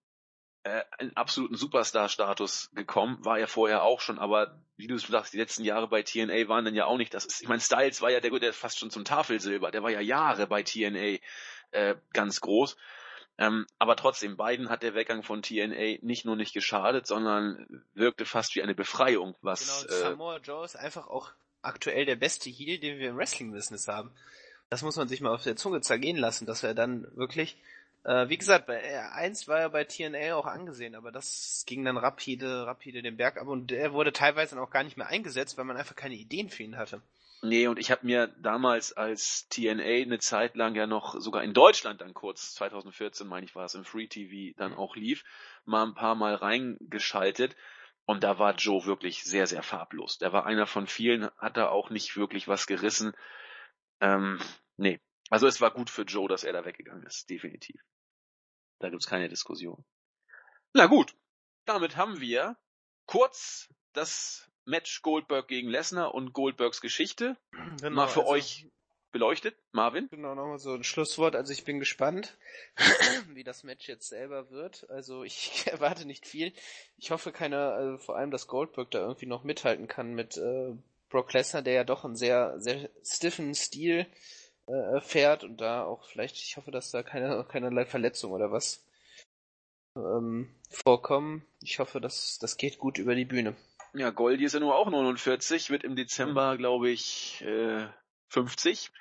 äh, in absoluten Superstar-Status gekommen, war er vorher auch schon, aber wie du es sagst, die letzten Jahre bei TNA waren dann ja auch nicht das. Ist, ich meine, Styles war ja der, der fast schon zum Tafelsilber, der war ja Jahre bei TNA äh, ganz groß. Ähm, aber trotzdem, beiden hat der Weggang von TNA nicht nur nicht geschadet, sondern wirkte fast wie eine Befreiung, was Genau, äh, Samoa Joe ist einfach auch aktuell der beste Heel, den wir im Wrestling-Business haben. Das muss man sich mal auf der Zunge zergehen lassen, dass er dann wirklich, äh, wie gesagt, bei R1 war er bei TNA auch angesehen, aber das ging dann rapide, rapide den Berg ab und er wurde teilweise dann auch gar nicht mehr eingesetzt, weil man einfach keine Ideen für ihn hatte. Nee, und ich habe mir damals als TNA eine Zeit lang ja noch sogar in Deutschland dann kurz, 2014 meine ich war es, im Free TV dann auch lief, mal ein paar Mal reingeschaltet und da war Joe wirklich sehr, sehr farblos. Der war einer von vielen, hat da auch nicht wirklich was gerissen. Ähm, nee, also es war gut für Joe, dass er da weggegangen ist, definitiv. Da gibt's keine Diskussion. Na gut, damit haben wir kurz das Match Goldberg gegen Lesnar und Goldbergs Geschichte Genau, mal für also- euch beleuchtet. Marvin? Genau, nochmal so ein Schlusswort. Also ich bin gespannt, [clears throat] wie das Match jetzt selber wird. Also ich [laughs] erwarte nicht viel. Ich hoffe keiner, also vor allem, dass Goldberg da irgendwie noch mithalten kann mit äh, Brock Lesnar, der ja doch einen sehr, sehr stiffen Stil äh, fährt und da auch vielleicht, ich hoffe, dass da keine, keinerlei Verletzung oder was ähm, vorkommen. Ich hoffe, dass das geht gut über die Bühne. Ja, Goldi ist ja nur auch 49, wird im Dezember, glaube ich, äh, 50.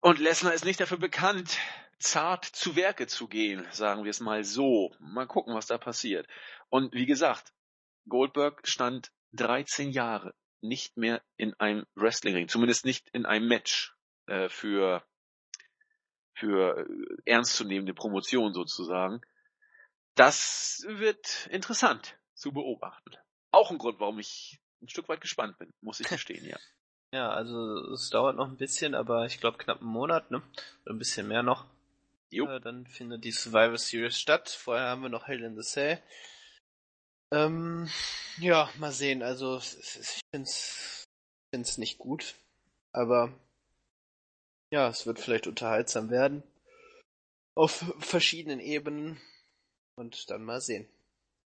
Und Lesnar ist nicht dafür bekannt, zart zu Werke zu gehen, sagen wir es mal so. Mal gucken, was da passiert. Und wie gesagt, Goldberg stand 13 Jahre nicht mehr in einem Wrestlingring, zumindest nicht in einem Match äh, für für äh, ernstzunehmende Promotion sozusagen. Das wird interessant zu beobachten. Auch ein Grund, warum ich ein Stück weit gespannt bin, muss ich gestehen, ja. Ja, also es dauert noch ein bisschen, aber ich glaube knapp einen Monat, ne? Oder ein bisschen mehr noch. Jo. Äh, dann findet die Survivor Series statt. Vorher haben wir noch Hell in the Cell. Ähm, ja, mal sehen. Also ich find's, find's nicht gut, aber ja, es wird vielleicht unterhaltsam werden. Auf verschiedenen Ebenen. Und dann mal sehen.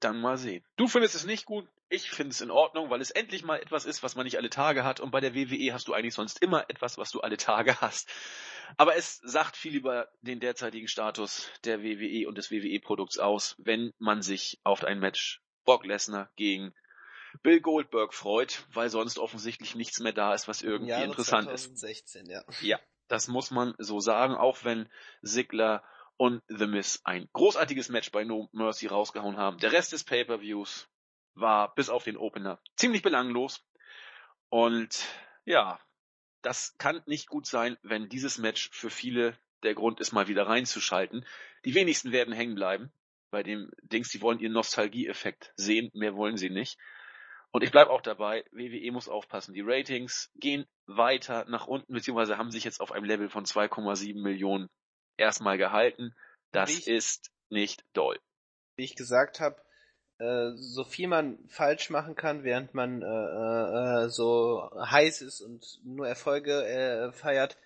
Dann mal sehen. Du findest es nicht gut, ich finde es in Ordnung, weil es endlich mal etwas ist, was man nicht alle Tage hat. Und bei der WWE hast du eigentlich sonst immer etwas, was du alle Tage hast. Aber es sagt viel über den derzeitigen Status der WWE und des WWE-Produkts aus, wenn man sich auf ein Match Brock Lesnar gegen Bill Goldberg freut, weil sonst offensichtlich nichts mehr da ist, was irgendwie Jahre interessant ist. 2016, ja. Ja, das muss man so sagen, auch wenn Sigler und The Miz ein großartiges Match bei No Mercy rausgehauen haben. Der Rest des Pay-per-Views war bis auf den Opener ziemlich belanglos. Und ja, das kann nicht gut sein, wenn dieses Match für viele der Grund ist, mal wieder reinzuschalten. Die wenigsten werden hängen bleiben bei dem Dings, die wollen ihren Nostalgie-Effekt sehen, mehr wollen sie nicht. Und ich bleibe auch dabei, WWE muss aufpassen. Die Ratings gehen weiter nach unten, beziehungsweise haben sich jetzt auf einem Level von 2,7 Millionen erstmal gehalten. Das ich- ist nicht doll. wie ich gesagt habe, äh, so viel man falsch machen kann, während man äh, äh, so heiß ist und nur Erfolge äh, feiert,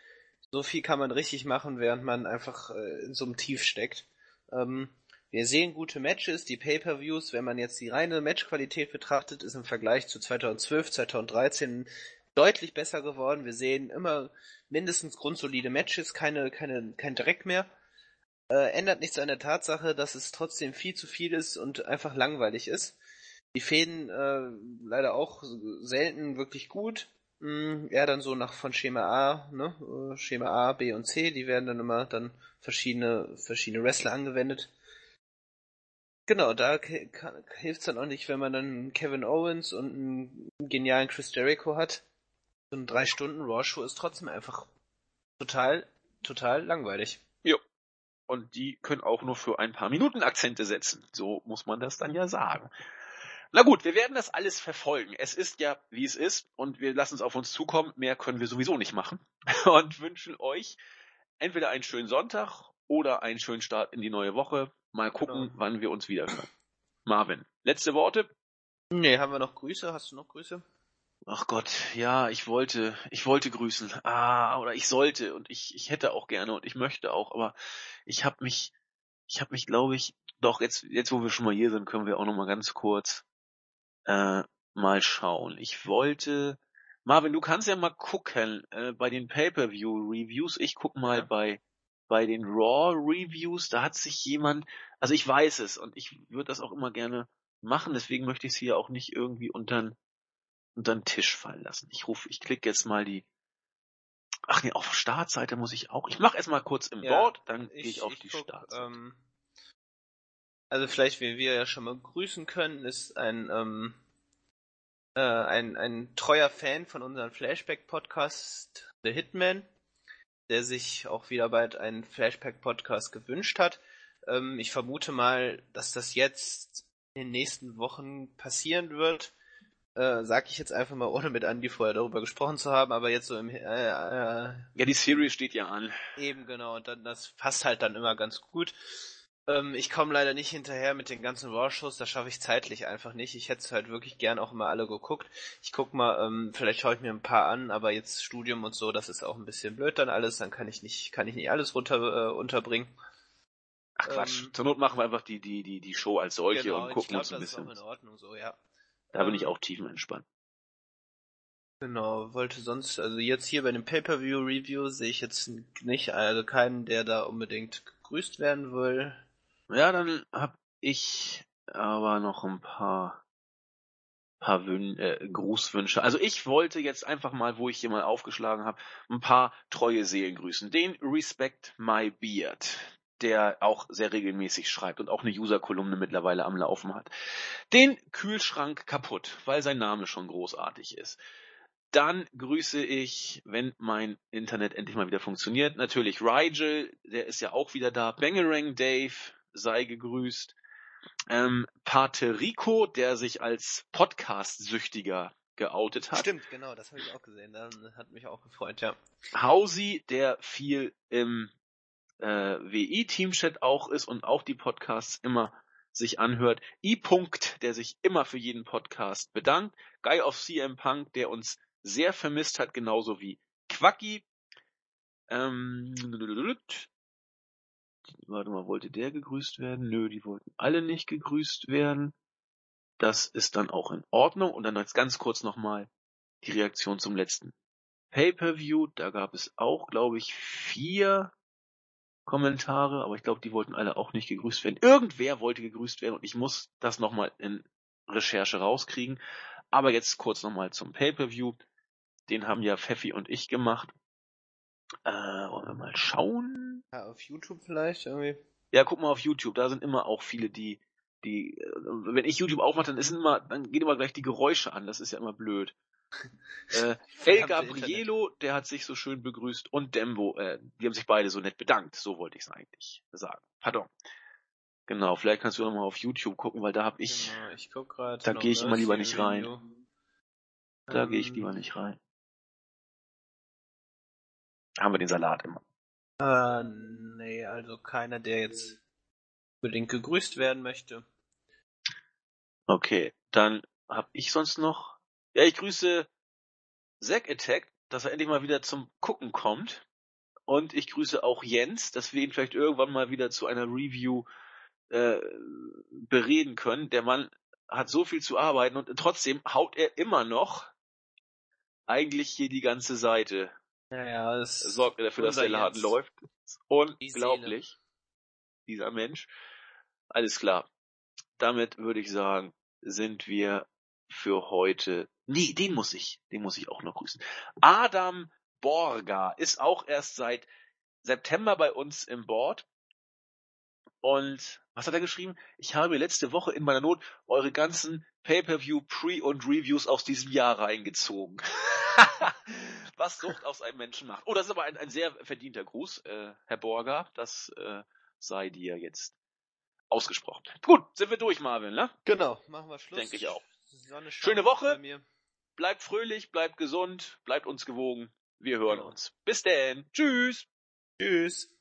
so viel kann man richtig machen, während man einfach äh, in so einem Tief steckt. Ähm, wir sehen gute Matches, die Pay-per-Views, wenn man jetzt die reine Matchqualität betrachtet, ist im Vergleich zu 2012, 2013 deutlich besser geworden. Wir sehen immer mindestens grundsolide Matches, keine, keine, kein Dreck mehr. Äh, ändert nichts an der Tatsache, dass es trotzdem viel zu viel ist und einfach langweilig ist. Die Fäden äh, leider auch selten wirklich gut. Hm, eher dann so nach von Schema A, ne? Äh, Schema A, B und C, die werden dann immer dann verschiedene, verschiedene Wrestler angewendet. Genau, da hilft es dann auch nicht, wenn man dann Kevin Owens und einen genialen Chris Jericho hat. So ein drei Stunden Raw Show ist trotzdem einfach total, total langweilig. Und die können auch nur für ein paar Minuten Akzente setzen. So muss man das dann ja sagen. Na gut, wir werden das alles verfolgen. Es ist ja, wie es ist, und wir lassen es auf uns zukommen. Mehr können wir sowieso nicht machen. [laughs] Und wünschen euch entweder einen schönen Sonntag oder einen schönen Start in die neue Woche. Mal gucken, genau. wann wir uns wieder hören. Marvin, letzte Worte? Nee, haben wir noch Grüße? Hast du noch Grüße? Ach Gott, ja, ich wollte, ich wollte grüßen. Ah, oder ich sollte und ich, ich hätte auch gerne und ich möchte auch, aber ich habe mich, ich habe mich, glaube ich, doch jetzt, jetzt wo wir schon mal hier sind, können wir auch noch mal ganz kurz äh, mal schauen. Ich wollte, Marvin, du kannst ja mal gucken äh, bei den Pay-per-View-Reviews. Ich guck mal ja. bei bei den Raw-Reviews. Da hat sich jemand, also ich weiß es und ich würde das auch immer gerne machen. Deswegen möchte ich es hier auch nicht irgendwie unter unter den Tisch fallen lassen. Ich rufe, ich klicke jetzt mal die Ach nee, auf Startseite muss ich auch. Ich mache erstmal kurz im ja, Board, dann gehe ich auf ich die guck, Startseite. Ähm, also vielleicht, wie wir ja schon mal grüßen können, ist ein, ähm, äh, ein, ein treuer Fan von unserem Flashback-Podcast, The Hitman, der sich auch wieder bald einen Flashback-Podcast gewünscht hat. Ähm, ich vermute mal, dass das jetzt in den nächsten Wochen passieren wird. Äh, sag ich jetzt einfach mal, ohne mit Andy vorher darüber gesprochen zu haben, aber jetzt so im... Äh, äh, ja, die Serie steht ja an. Eben, genau, und dann das passt halt dann immer ganz gut. Ähm, ich komme leider nicht hinterher mit den ganzen Raw-Shows, das schaffe ich zeitlich einfach nicht. Ich hätte es halt wirklich gern auch immer alle geguckt. Ich guck mal, ähm, vielleicht schaue ich mir ein paar an, aber jetzt Studium und so, das ist auch ein bisschen blöd dann alles, dann kann ich nicht, kann ich nicht alles runter äh, unterbringen. Ach Quatsch, ähm, zur Not machen wir einfach die, die, die, die Show als solche genau, und gucken glaub, uns ein bisschen. Ist auch in Ordnung so, ja. Da bin ich auch tiefenentspannt. Genau, wollte sonst, also jetzt hier bei dem Pay-Per-View-Review sehe ich jetzt nicht, also keinen, der da unbedingt gegrüßt werden will. Ja, dann hab ich aber noch ein paar paar Wün äh, Grußwünsche. Also ich wollte jetzt einfach mal, wo ich hier mal aufgeschlagen habe, ein paar treue Seelen grüßen. Den Respect My Beard, der auch sehr regelmäßig schreibt und auch eine User-Kolumne mittlerweile am Laufen hat. Den Kühlschrank kaputt, weil sein Name schon großartig ist. Dann grüße ich, wenn mein Internet endlich mal wieder funktioniert, natürlich Rigel, der ist ja auch wieder da. Bangerang Dave, sei gegrüßt. Ähm, Pate Rico, der sich als Podcast-Süchtiger geoutet hat. Stimmt, genau, das habe ich auch gesehen. Das hat mich auch gefreut, ja. Hausi, der viel im äh, WI-Teamchat auch ist und auch die Podcasts immer sich anhört. I-Punkt, der sich immer für jeden Podcast bedankt. Guy of CM Punk, der uns sehr vermisst hat, genauso wie Quacki. Ähm, warte mal, wollte der gegrüßt werden? Nö, die wollten alle nicht gegrüßt werden. Das ist dann auch in Ordnung. Und dann jetzt ganz kurz nochmal die Reaktion zum letzten Pay-per-View. Da gab es auch, glaube ich, vier Kommentare, aber ich glaube, die wollten alle auch nicht gegrüßt werden. Irgendwer wollte gegrüßt werden und ich muss das nochmal in Recherche rauskriegen. Aber jetzt kurz nochmal zum Pay-per-View. Den haben ja Pfeffi und ich gemacht. Äh, wollen wir mal schauen? Ja, auf YouTube vielleicht irgendwie. Ja, guck mal auf YouTube, da sind immer auch viele, die, die, äh, wenn ich YouTube aufmache, dann ist immer, dann gehen immer gleich die Geräusche an, das ist ja immer blöd. Äh, [laughs] El Gabrielo, der hat sich so schön begrüßt und Dembo, äh, die haben sich beide so nett bedankt, so wollte ich es eigentlich sagen. Pardon. Genau, vielleicht kannst du noch mal auf YouTube gucken, weil da hab ich, genau, ich guck grad da gehe ich immer lieber nicht rein. Da ähm, gehe ich lieber nicht rein haben wir den Salat immer. Äh, nee, also keiner, der jetzt unbedingt gegrüßt werden möchte. Okay, dann hab ich sonst noch. Ja, ich grüße Zack Attack, dass er endlich mal wieder zum Gucken kommt. Und ich grüße auch Jens, dass wir ihn vielleicht irgendwann mal wieder zu einer Review äh, bereden können. Der Mann hat so viel zu arbeiten und trotzdem haut er immer noch eigentlich hier die ganze Seite. Naja, es sorgt dafür, dass der Laden läuft. Unglaublich. Die dieser Mensch. Alles klar. Damit würde ich sagen, sind wir für heute. Nee, den muss ich, den muss ich auch noch grüßen. Adam Borga ist auch erst seit September bei uns im Board. Und was hat er geschrieben? Ich habe letzte Woche in meiner Not eure ganzen Pay-per-View Pre- und Reviews aus diesem Jahr reingezogen. [laughs] was Sucht aus einem Menschen macht. Oh, das ist aber ein, ein sehr verdienter Gruß, äh, Herr Borger. Das äh, sei dir jetzt ausgesprochen. Gut, sind wir durch, Marvin, ne? Genau, machen wir Schluss. Denke ich auch. Schöne Woche. Bleibt fröhlich, bleibt gesund, bleibt uns gewogen. Wir hören uns. Bis denn. Tschüss. Tschüss.